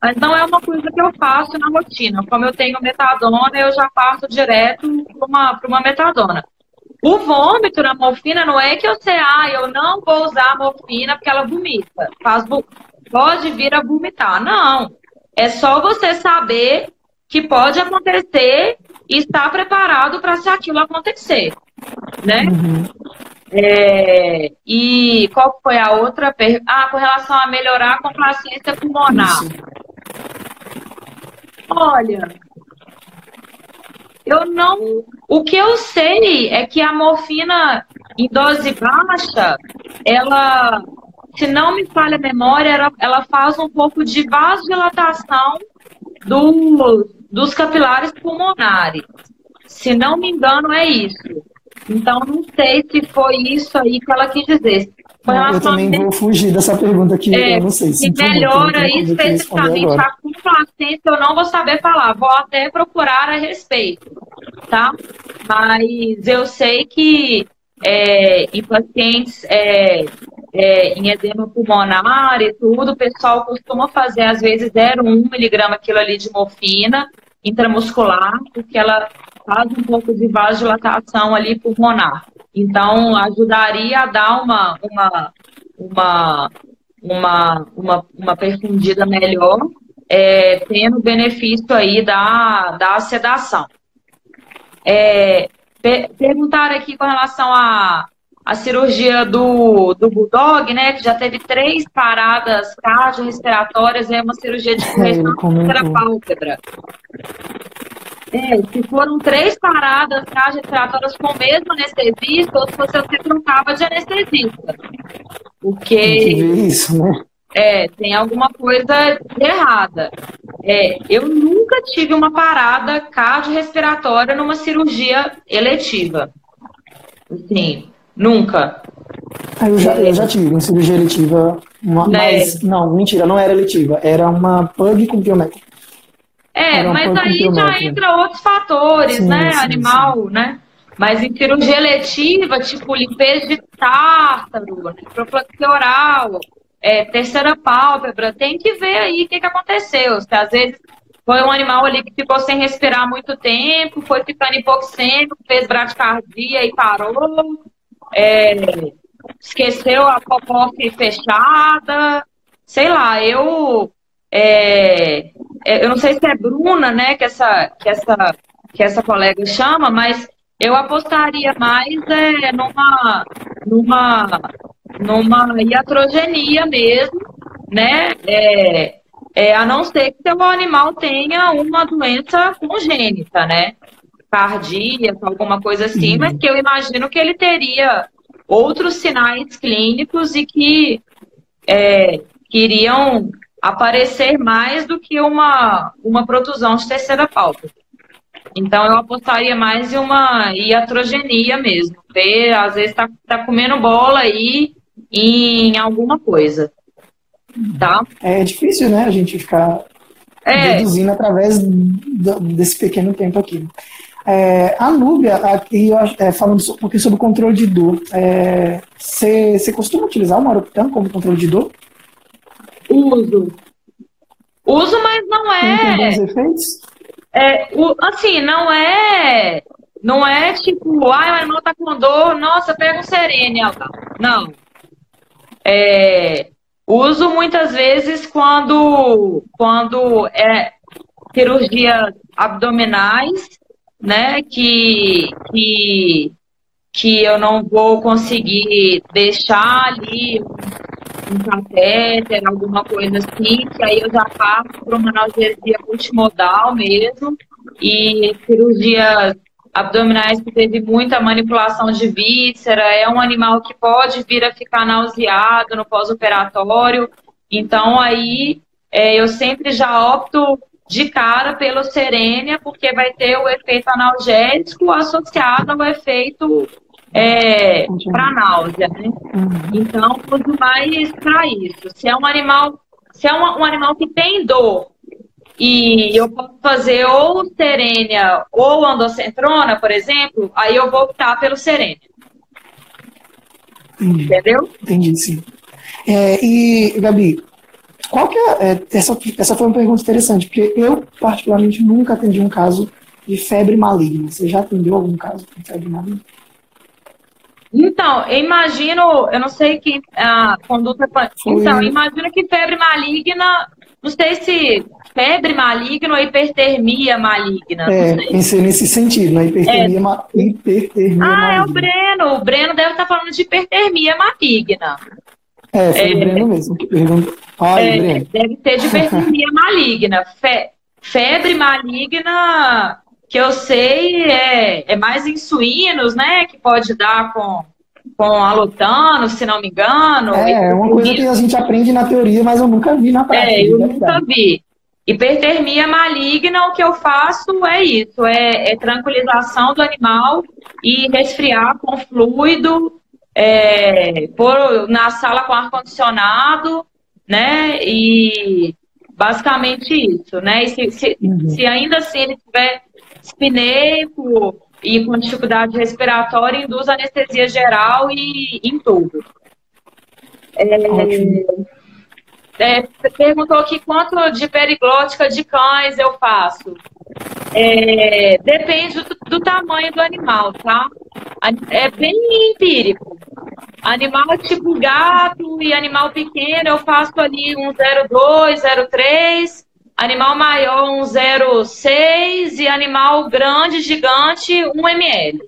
Mas não é uma coisa que eu faço na rotina. Como eu tenho metadona, eu já passo direto para uma, uma metadona. O vômito na morfina não é que você, ah, eu não vou usar a morfina porque ela vomita. Faz, pode vir a vomitar. Não. É só você saber que pode acontecer e estar preparado para se aquilo acontecer, né? Uhum. É, e qual foi a outra pergunta? Ah, com relação a melhorar a complacência pulmonar. Isso. Olha, eu não. O que eu sei é que a morfina em dose baixa, ela, se não me falha a memória, ela, ela faz um pouco de vasodilatação do, dos capilares pulmonares. Se não me engano, é isso. Então, não sei se foi isso aí que ela quis dizer. eu também vou fugir dessa pergunta aqui, é, não sei. Se melhora especificamente a complacência, eu não vou saber falar. Vou até procurar a respeito, tá? Mas eu sei que é, em pacientes é, é, em edema pulmonar e tudo, o pessoal costuma fazer, às vezes, 0,1 miligrama aquilo ali de morfina intramuscular, porque ela faz um pouco de vasodilatação ali pulmonar. Então, ajudaria a dar uma, uma, uma, uma, uma, uma perfundida melhor, é, tendo benefício aí da, da sedação. É, per perguntaram aqui com relação a, a cirurgia do, do Bulldog, né, que já teve três paradas cardiorrespiratórias, é uma cirurgia de correção da pálpebra. É, se foram três paradas respiratórias com o mesmo anestesista, ou se você, trocava de anestesista. Porque. Isso, né? É, tem alguma coisa errada. É, eu nunca tive uma parada cardiorrespiratória numa cirurgia eletiva. Assim, nunca. Ah, eu, já, eu já tive uma cirurgia eletiva, uma, é. mas não, mentira, não era eletiva, era uma pug com biométrica. É, mas aí já entra outros fatores, sim, né? Sim, Animal, sim. né? Mas em cirurgia letiva, tipo limpeza de tártaro, profilaxia oral, é, terceira pálpebra, tem que ver aí o que, que aconteceu. Se às vezes foi um animal ali que ficou sem respirar muito tempo, foi ficando hipoxêmico, fez bradicardia e parou, é, esqueceu a popó fechada, sei lá, eu é, é, eu não sei se é Bruna, né, que essa, que essa, que essa colega chama, mas eu apostaria mais é, numa, numa, numa iatrogenia mesmo, né? É, é, a não ser que seu animal tenha uma doença congênita, né? Cardíaca, alguma coisa assim, uhum. mas que eu imagino que ele teria outros sinais clínicos e que, é, iriam aparecer mais do que uma, uma protusão de terceira pálpebra. Então eu apostaria mais em uma iatrogenia mesmo. Ver, às vezes está tá comendo bola aí em alguma coisa. Tá? É difícil, né, a gente ficar é. deduzindo através do, desse pequeno tempo aqui. É, a Núbia, aqui, é, falando um pouquinho sobre o controle de dor, você é, costuma utilizar o Maroptan como controle de dor? Uso. Uso, mas não é. Tem efeitos? É, o, assim, não é. Não é tipo, ai, o animal tá com dor, nossa, pega um serene. Não. É, uso muitas vezes quando, quando é cirurgias abdominais, né, que, que, que eu não vou conseguir deixar ali um catéter, alguma coisa assim, que aí eu já passo para uma analgesia multimodal mesmo, e cirurgias abdominais que teve muita manipulação de víscera, é um animal que pode vir a ficar nauseado no pós-operatório, então aí é, eu sempre já opto de cara pelo Serênia, porque vai ter o efeito analgésico associado ao efeito é, para náusea, né? Uhum. Então, quanto mais para isso. Se é um animal, se é um, um, animal que tem dor e eu posso fazer ou serênia ou andocentrona, por exemplo, aí eu vou optar pelo serênia. Entendi. Entendeu? Entendi, sim. É, e, Gabi, qual que é, é, essa, essa foi uma pergunta interessante, porque eu, particularmente, nunca atendi um caso de febre maligna. Você já atendeu algum caso de febre maligna? Então, eu imagino, eu não sei que a conduta. Então, imagino que febre maligna, não sei se febre maligna ou hipertermia maligna. É, pensei nesse sentido, na hipertermia, é. ma... hipertermia ah, maligna. é o Breno. O Breno deve estar falando de hipertermia maligna. É, foi é, o Breno mesmo que perguntou. Ai, é, Breno. Deve ser de hipertermia (laughs) maligna. Fe... Febre maligna que eu sei é, é mais em suínos, né? Que pode dar com, com alutano, se não me engano. É, é uma coisa que a gente aprende na teoria, mas eu nunca vi na prática. É, eu nunca vi. Hipertermia maligna, o que eu faço é isso, é, é tranquilização do animal e resfriar com fluido, é, pôr na sala com ar-condicionado, né? E basicamente isso, né? E se, se, uhum. se ainda assim ele tiver espineco e com dificuldade respiratória, induz anestesia geral e em tudo. É, é, perguntou aqui quanto de periglótica de cães eu faço. É, depende do, do, tamanho do animal, tá? É bem empírico. Animal tipo gato e animal pequeno, eu faço ali um 0,2, 0,3. Animal maior, um 0,6. E animal grande, gigante, 1 ml.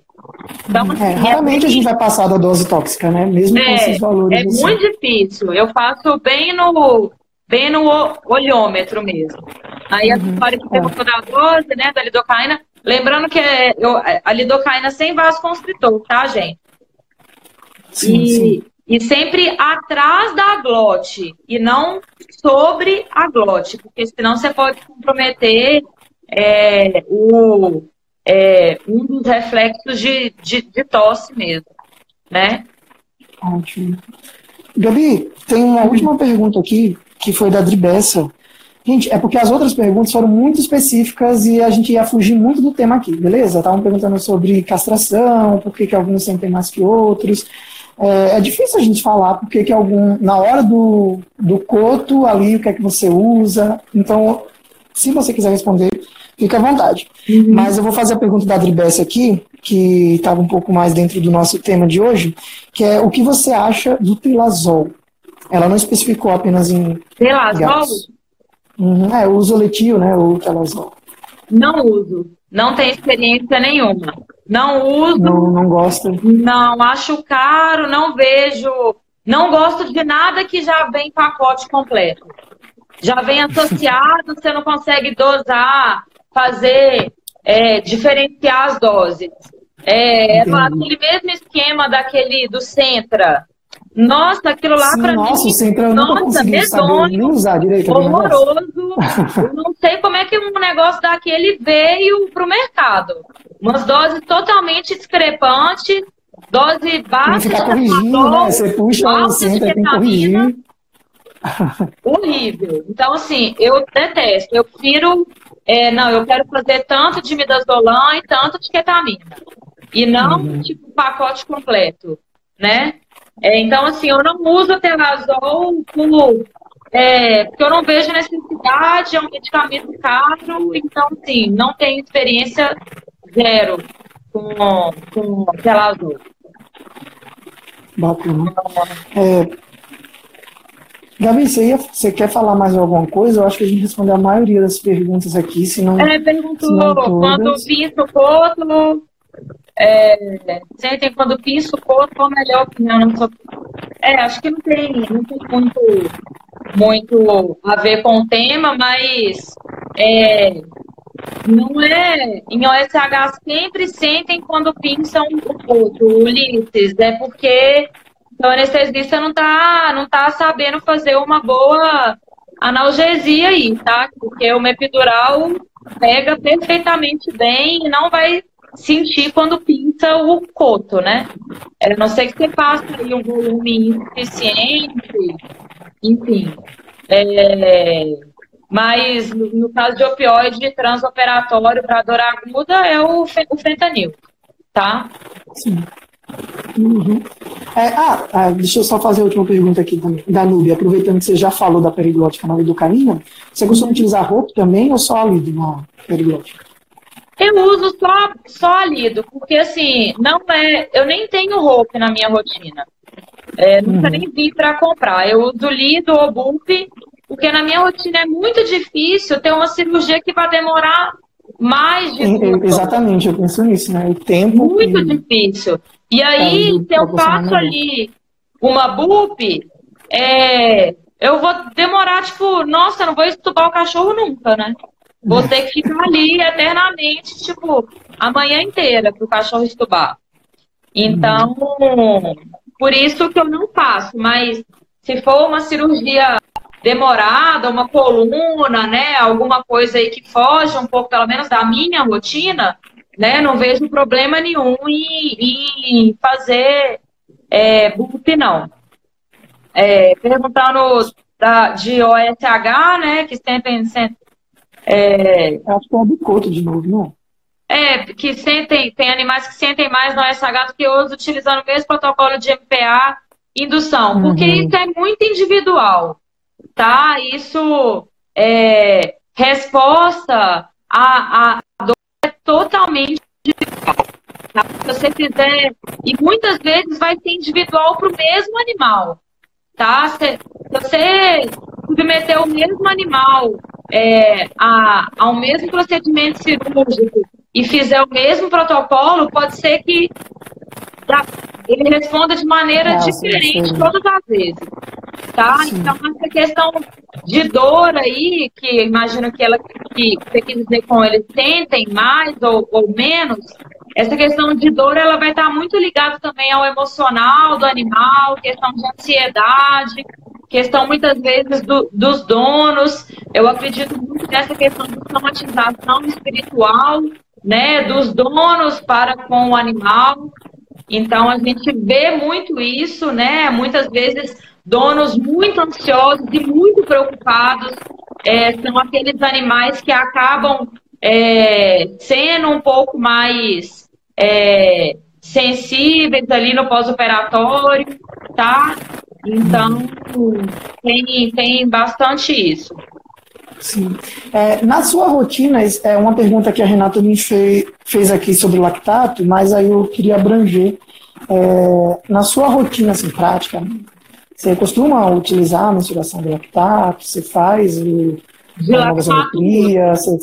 Então, é, assim, raramente é a gente vai passar da dose tóxica, né? Mesmo é, com esses valores. É assim. muito difícil. Eu faço bem no, bem no olhômetro mesmo. Aí a uhum. história que perguntou da dose, né, da lidocaína. Lembrando que é, eu, a lidocaína sem vasoconstritor, tá, gente? Sim, e, sim. e sempre atrás da glote e não sobre a glote, porque senão você pode comprometer é, o, é, um dos reflexos de, de, de tosse mesmo, né? Ótimo. Gabi, tem uma última pergunta aqui que foi da Dribessa. Gente, é porque as outras perguntas foram muito específicas e a gente ia fugir muito do tema aqui, beleza? Estavam perguntando sobre castração, por que, que alguns sentem mais que outros. É, é, difícil a gente falar porque que algum, na hora do, do coto ali, o que é que você usa. Então, se você quiser responder, fica à vontade. Uhum. Mas eu vou fazer a pergunta da Dribessa aqui, que estava um pouco mais dentro do nosso tema de hoje, que é o que você acha do trilazol? Ela não especificou apenas em. Telazol? Uhum, é, o uso letivo, né? O telazol. Não uso. Não tenho experiência nenhuma. Não uso. Não, não gosto. Não, acho caro, não vejo. Não gosto de nada que já vem pacote completo. Já vem associado, você não consegue dosar, fazer, é, diferenciar as doses. É, é aquele mesmo esquema daquele do Centra, nossa, aquilo lá para mim. Nossa, você entrou, nossa, medonho, usar direito. Horroroso. (laughs) eu não sei como é que um negócio daquele veio para o mercado. Umas doses totalmente discrepantes, dose baixa. Ficar corrigindo, né? Você puxa centro, tem que corrigir. Horrível. Então, assim, eu detesto. Eu prefiro. É, não, eu quero fazer tanto de midazolam e tanto de ketamina. E não, uhum. tipo, pacote completo, né? É, então, assim, eu não uso o telazol por, é, porque eu não vejo necessidade, é um medicamento caro, então, assim, não tenho experiência zero com, com telazol. Bacana. É, Gabi, você, ia, você quer falar mais alguma coisa? Eu acho que a gente respondeu a maioria das perguntas aqui, se não. É, perguntou quando pinto o corpo, é, sentem quando pinço o corpo, melhor opinião? Não sou... É, acho que não tem, não tem muito, muito a ver com o tema, mas é, não é. Em OSH sempre sentem quando pinçam o corpo, o Ulisses, é porque o anestesista não tá, não tá sabendo fazer uma boa analgesia aí, tá? Porque o epidural pega perfeitamente bem e não vai sentir quando pinta o coto, né? A não sei que você faça aí um volume insuficiente, enfim. É, mas no, caso de opioide transoperatório para dor aguda é o, o fentanil, tá? Sim. Uhum. É, ah, ah, deixa eu só fazer a última pergunta aqui da Nubia. Aproveitando que você já falou da periglótica na lidocaína, você costuma utilizar roupa também ou só a lido na periglótica? Eu uso só, só lido, porque assim, não é. Eu nem tenho roupa na minha rotina. É, nunca uhum. nem vi para comprar. Eu uso lido ou buff, porque na minha rotina é muito difícil ter uma cirurgia que vai demorar mais de. É, exatamente, eu penso nisso, né? O tempo. Muito difícil. E aí, se eu faço ali uma bup, é, eu vou demorar, tipo, nossa, não vou estubar o cachorro nunca, né? Vou ter que ficar ali eternamente, tipo, a manhã inteira para o cachorro estubar. Então, por isso que eu não faço, mas se for uma cirurgia demorada, uma coluna, né, alguma coisa aí que foge um pouco, pelo menos, da minha rotina, né, não vejo problema nenhum em, em fazer é, BUP, não. É, perguntando da, de OSH, né, que sentem... sentem é, Acho que é bicoto de novo, não? É, que sentem, tem animais que sentem mais no OSH do que outros, utilizando o mesmo protocolo de MPA indução, porque uhum. isso é muito individual, tá? Isso é resposta a, a dor é totalmente individual. Tá? Se você fizer, e muitas vezes vai ser individual para o mesmo animal, tá? Se, você submeter o mesmo animal é, a, ao mesmo procedimento cirúrgico e fizer o mesmo protocolo, pode ser que ele responda de maneira diferente todas as vezes. Tá? Então, essa questão de dor aí, que imagino que ela que você quis dizer com eles sentem mais ou, ou menos, essa questão de dor ela vai estar muito ligada também ao emocional do animal, questão de ansiedade, questão muitas vezes do, dos donos. Eu acredito muito nessa questão de traumatização espiritual, né, dos donos para com o animal. Então a gente vê muito isso, né? Muitas vezes donos muito ansiosos e muito preocupados é, são aqueles animais que acabam é, sendo um pouco mais é, sensíveis ali no pós-operatório, tá? Então tem, tem bastante isso. Sim. É, na sua rotina, é uma pergunta que a Renata me fez, fez aqui sobre o lactato, mas aí eu queria abranger. É, na sua rotina assim, prática, você costuma utilizar a mensuração do lactato? Você faz o, de a Você...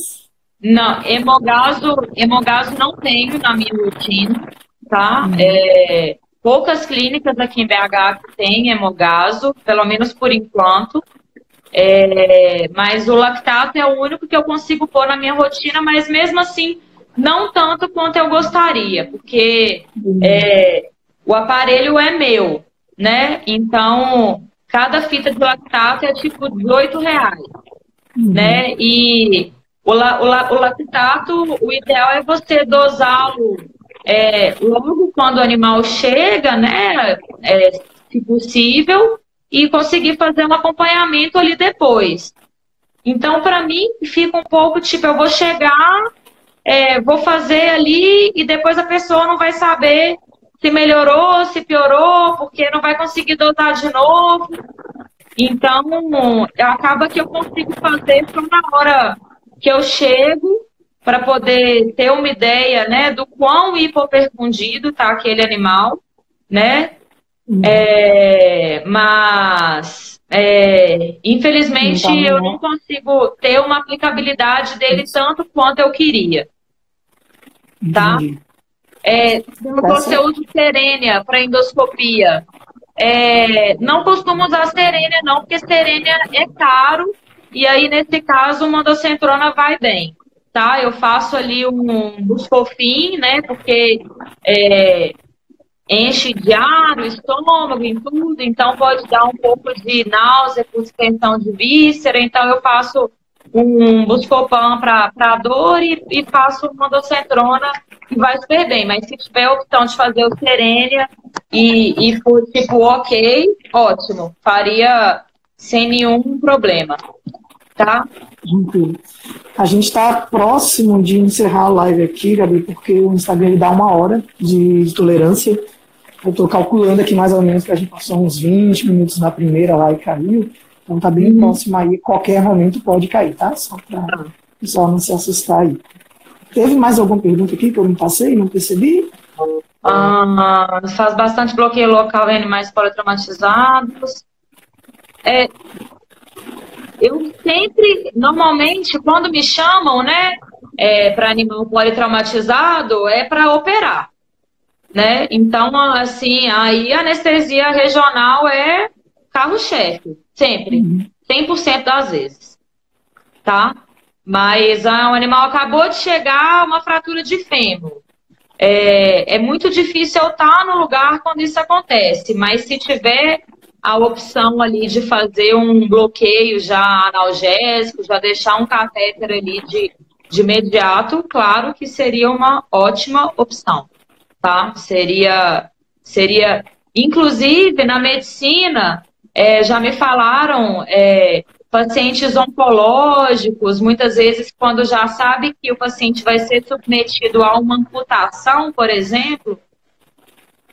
Não, hemogaso, hemogaso não tenho na minha rotina, tá? Uhum. É, poucas clínicas aqui em BH que têm hemogaso, pelo menos por enquanto. É, mas o lactato é o único que eu consigo pôr na minha rotina, mas mesmo assim, não tanto quanto eu gostaria, porque é, o aparelho é meu, né? Então, cada fita de lactato é tipo 18 reais, uhum. né? E o, la, o, la, o lactato, o ideal é você dosá-lo é, logo quando o animal chega, né? É, se possível, e conseguir fazer um acompanhamento ali depois. Então, para mim, fica um pouco tipo, eu vou chegar, é, vou fazer ali e depois a pessoa não vai saber se melhorou, se piorou, porque não vai conseguir dosar de novo. Então, acaba que eu consigo fazer só na hora que eu chego para poder ter uma ideia, né, do quão hipoperfundido tá aquele animal, né? Uhum. É, mas, é, infelizmente, então, eu não consigo ter uma aplicabilidade dele tanto quanto eu queria. Tá? É, você usa serênia para endoscopia. É, não costumo usar serênia, não, porque serênia é caro. E aí, nesse caso, uma docentrona vai bem. Tá? Eu faço ali um buscofim, né? Porque é, enche de ar no estômago, em tudo, então pode dar um pouco de náusea por extensão de víscera, então eu faço um buscopan para dor e, e faço uma docentrona e vai super bem, mas se tiver a opção de fazer o serênia e, e for tipo ok, ótimo, faria sem nenhum problema, tá? A gente está próximo de encerrar a live aqui, Gabi, porque o Instagram dá uma hora de tolerância. Eu estou calculando aqui mais ou menos que a gente passou uns 20 minutos na primeira lá e caiu. Então tá bem uhum. próximo aí, qualquer momento pode cair, tá? Só para o tá. pessoal não se assustar aí. Teve mais alguma pergunta aqui que eu não passei, não percebi? Ah, faz bastante bloqueio local em animais politraumatizados. É, eu sempre, normalmente, quando me chamam, né, é, para animal politraumatizado, é para operar né? Então, assim, aí a anestesia regional é carro-chefe, sempre, 100% uhum. das vezes, tá? Mas ah, o animal acabou de chegar, uma fratura de fêmur. É, é muito difícil eu estar no lugar quando isso acontece, mas se tiver a opção ali de fazer um bloqueio já analgésico, já deixar um catéter ali de, de imediato, claro que seria uma ótima opção, tá? Seria, seria, inclusive na medicina, é, já me falaram é, pacientes oncológicos, muitas vezes quando já sabe que o paciente vai ser submetido a uma amputação, por exemplo,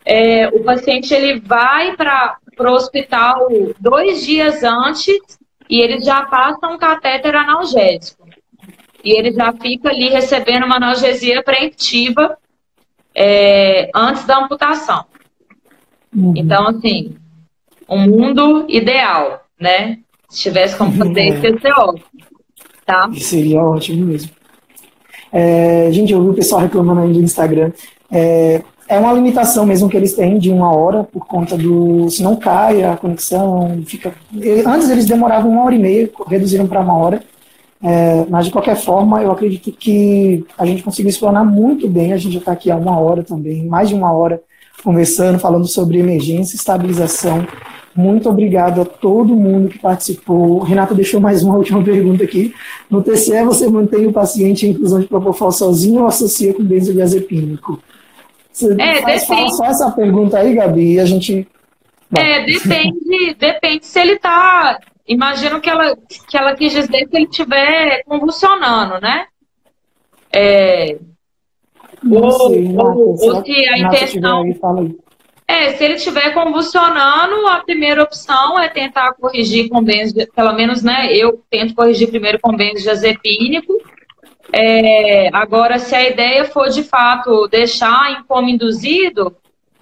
é, o paciente ele vai para o hospital dois dias antes e ele já passa um catéter analgésico. E ele já fica ali recebendo uma analgesia preventiva é, antes da amputação. Uhum. Então, assim, um mundo ideal, né? Se tivesse como fazer é. isso, ia ser ótimo. Tá? Seria ótimo mesmo. É, gente, eu vi o pessoal reclamando aí do Instagram. É, é uma limitação mesmo que eles têm de uma hora por conta do. Se não cai a conexão, fica. Antes eles demoravam uma hora e meia, reduziram para uma hora. É, mas de qualquer forma, eu acredito que a gente conseguiu explanar muito bem. A gente já está aqui há uma hora também, mais de uma hora, conversando, falando sobre emergência, estabilização. Muito obrigado a todo mundo que participou. Renato deixou mais uma (laughs) última pergunta aqui. No TCE, você mantém o paciente em inclusão de propofol sozinho ou associa com benzodiazepínico? Você é, faz, depende. só essa pergunta aí, Gabi, e a gente. É, depende, depende se ele está. Imagino que ela, que ela quis dizer que ele estiver convulsionando, né? É, ou, sei, ou, ou, se a intenção. Aí, é, se ele estiver convulsionando, a primeira opção é tentar corrigir com benzo, pelo menos, né? Eu tento corrigir primeiro com benzodiazepínico é, agora, se a ideia for de fato deixar em coma induzido,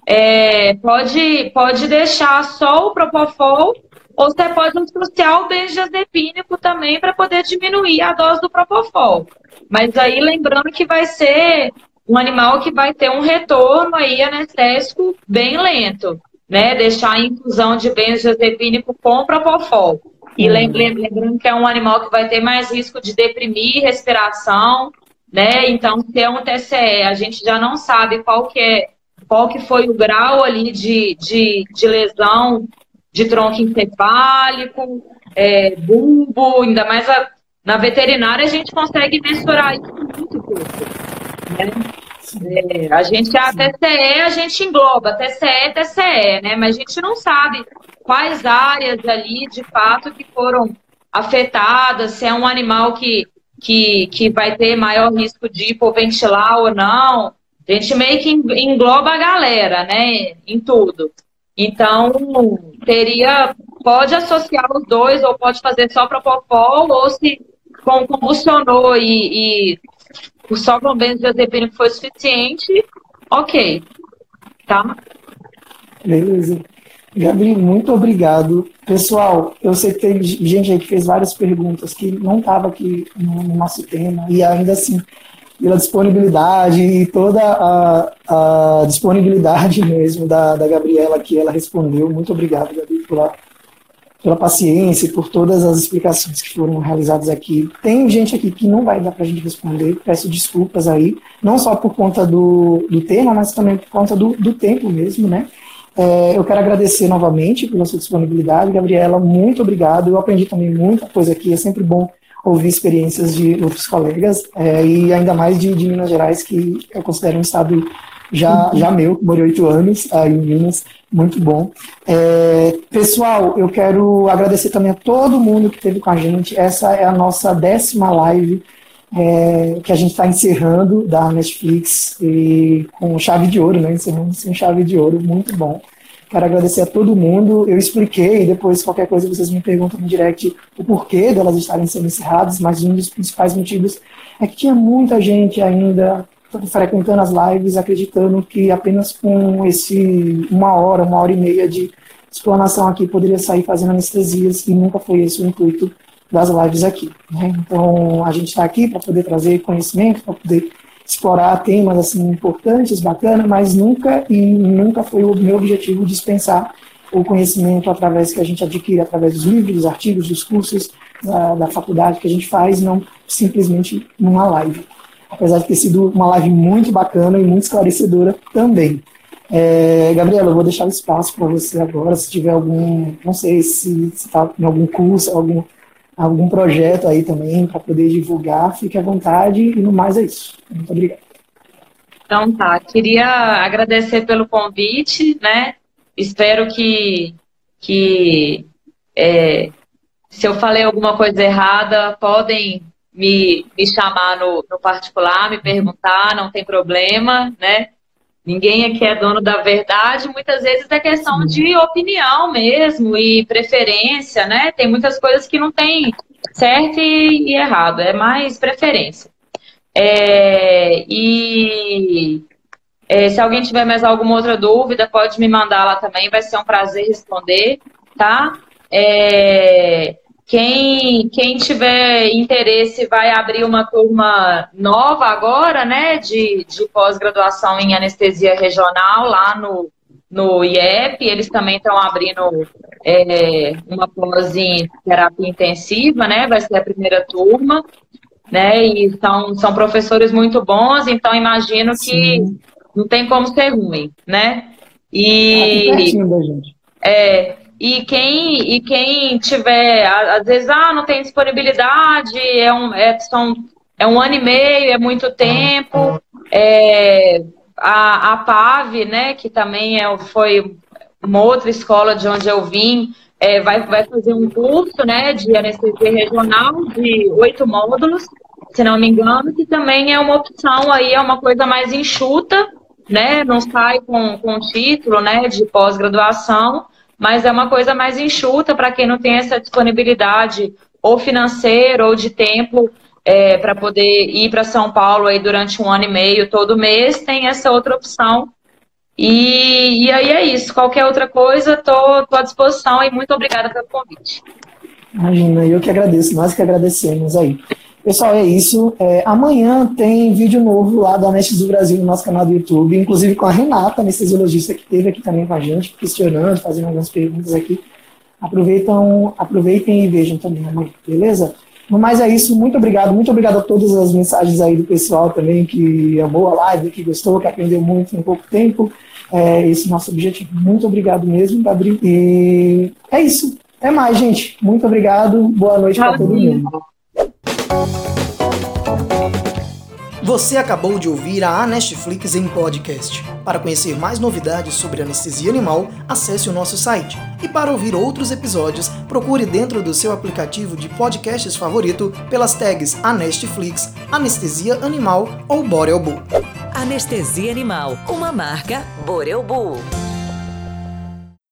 é, pode, pode deixar só o Propofol ou você pode associar o benzodiazepínico também para poder diminuir a dose do Propofol. Mas aí lembrando que vai ser um animal que vai ter um retorno aí anestésico bem lento, né? Deixar a infusão de benzodiazepínico com Propofol. E lembrando que é um animal que vai ter mais risco de deprimir respiração, né? Então, se é um TCE, a gente já não sabe qual que é, qual que foi o grau ali de, de, de lesão de tronco encefálico, é, bulbo, ainda mais a, na veterinária a gente consegue mensurar isso muito pouco. Né? É, a gente, a TCE, a gente engloba, TCE, TCE, né? Mas a gente não sabe quais áreas ali, de fato, que foram afetadas, se é um animal que, que, que vai ter maior risco de hipoventilar ou não. A gente meio que engloba a galera, né? Em tudo. Então, teria, pode associar os dois, ou pode fazer só propofol, ou se convulsionou e, e só com benzodiazepínico foi suficiente, ok. Tá? Beleza. Gabi, muito obrigado. Pessoal, eu sei que tem gente aí que fez várias perguntas que não estava aqui no, no, nosso tema, e ainda assim, pela disponibilidade e toda a, a disponibilidade (laughs) mesmo da, da Gabriela que ela respondeu. Muito obrigado, Gabi, pela, pela paciência e por todas as explicações que foram realizadas aqui. Tem gente aqui que não vai dar para a gente responder, peço desculpas aí, não só por conta do, do tema, mas também por conta do, do tempo mesmo, né? É, eu quero agradecer novamente pela sua disponibilidade, Gabriela, muito obrigado. Eu aprendi também muita coisa aqui, é sempre bom ouvir experiências de outros colegas, é, e ainda mais de, de Minas Gerais, que eu considero um estado já, já meu, morei oito anos aí em Minas, muito bom. É, pessoal, eu quero agradecer também a todo mundo que esteve com a gente. Essa é a nossa décima live é, que a gente está encerrando da Netflix e com chave de ouro, né? Encerrando com chave de ouro, muito bom. Quero agradecer a todo mundo. Eu expliquei, depois qualquer coisa vocês me perguntam no direct o porquê delas estarem sendo encerradas, mas um dos principais motivos é que tinha muita gente ainda frequentando as lives, acreditando que apenas com esse uma hora, uma hora e meia de explanação aqui poderia sair fazendo anestesias e nunca foi esse o intuito das lives aqui. Né? Então a gente está aqui para poder trazer conhecimento, para poder explorar temas assim importantes, bacana, mas nunca e nunca foi o meu objetivo dispensar o conhecimento através que a gente adquire através dos livros, dos artigos, dos cursos da, da faculdade que a gente faz, não simplesmente numa live. Apesar de ter sido uma live muito bacana e muito esclarecedora também. É, Gabriela, eu vou deixar o espaço para você agora, se tiver algum, não sei se está em algum curso, algum, algum projeto aí também para poder divulgar, fique à vontade e no mais é isso. Muito obrigado. Então tá, queria agradecer pelo convite, né? Espero que, que é, se eu falei alguma coisa errada, podem me, me chamar no, no particular, me perguntar, não tem problema, né? Ninguém aqui é dono da verdade, muitas vezes é questão de opinião mesmo e preferência, né? Tem muitas coisas que não tem certo e, errado, é mais preferência. É, e é, se alguém tiver mais alguma outra dúvida, pode me mandar lá também, vai ser um prazer responder, tá? É, quem, quem tiver interesse vai abrir uma turma nova agora, né, de, de pós-graduação em anestesia regional lá no, no IEP. Eles também estão abrindo é, uma pós em terapia intensiva, né, vai ser a primeira turma, né, e são, são professores muito bons, então imagino Sim. que não tem como ser ruim, né. E, gente. É, e quem, e quem tiver, às vezes, ah, não tem disponibilidade, é um, é, são, é um ano e meio, é muito tempo. É, a, a PAV, né, que também é, foi uma outra escola de onde eu vim, é, vai, vai fazer um curso né, de anestesia regional de oito módulos, se não me engano, que também é uma opção aí, é uma coisa mais enxuta, né? Não sai com, com título né, de pós-graduação, mas é uma coisa mais enxuta para quem não tem essa disponibilidade ou financeira ou de tempo é, para poder ir para São Paulo aí durante um ano e meio, todo mês, tem essa outra opção. E, e aí é isso. Qualquer outra coisa, estou à disposição e muito obrigada pelo convite. Imagina, eu que agradeço, nós que agradecemos aí. Pessoal, é isso. É, amanhã tem vídeo novo lá da Nestes do Brasil no nosso canal do YouTube, inclusive com a Renata, anestesiologista, que esteve aqui também com a gente, questionando, fazendo algumas perguntas aqui. Aproveitam, aproveitem e vejam também amanhã, beleza? No mais é isso, muito obrigado, muito obrigado a todas as mensagens aí do pessoal também que amou a live, que gostou, que aprendeu muito em pouco tempo. É esse é nosso objetivo. Muito obrigado mesmo, Gabriel. E é isso. É mais, gente. Muito obrigado. Boa noite para todo mundo. Você acabou de ouvir a Anestflix em podcast. Para conhecer mais novidades sobre anestesia animal, acesse o nosso site. E para ouvir outros episódios, procure dentro do seu aplicativo de podcasts favorito pelas tags Anestflix, Anestesia Animal ou Boreal Bull. Anestesia Animal, uma marca Boreal Bull.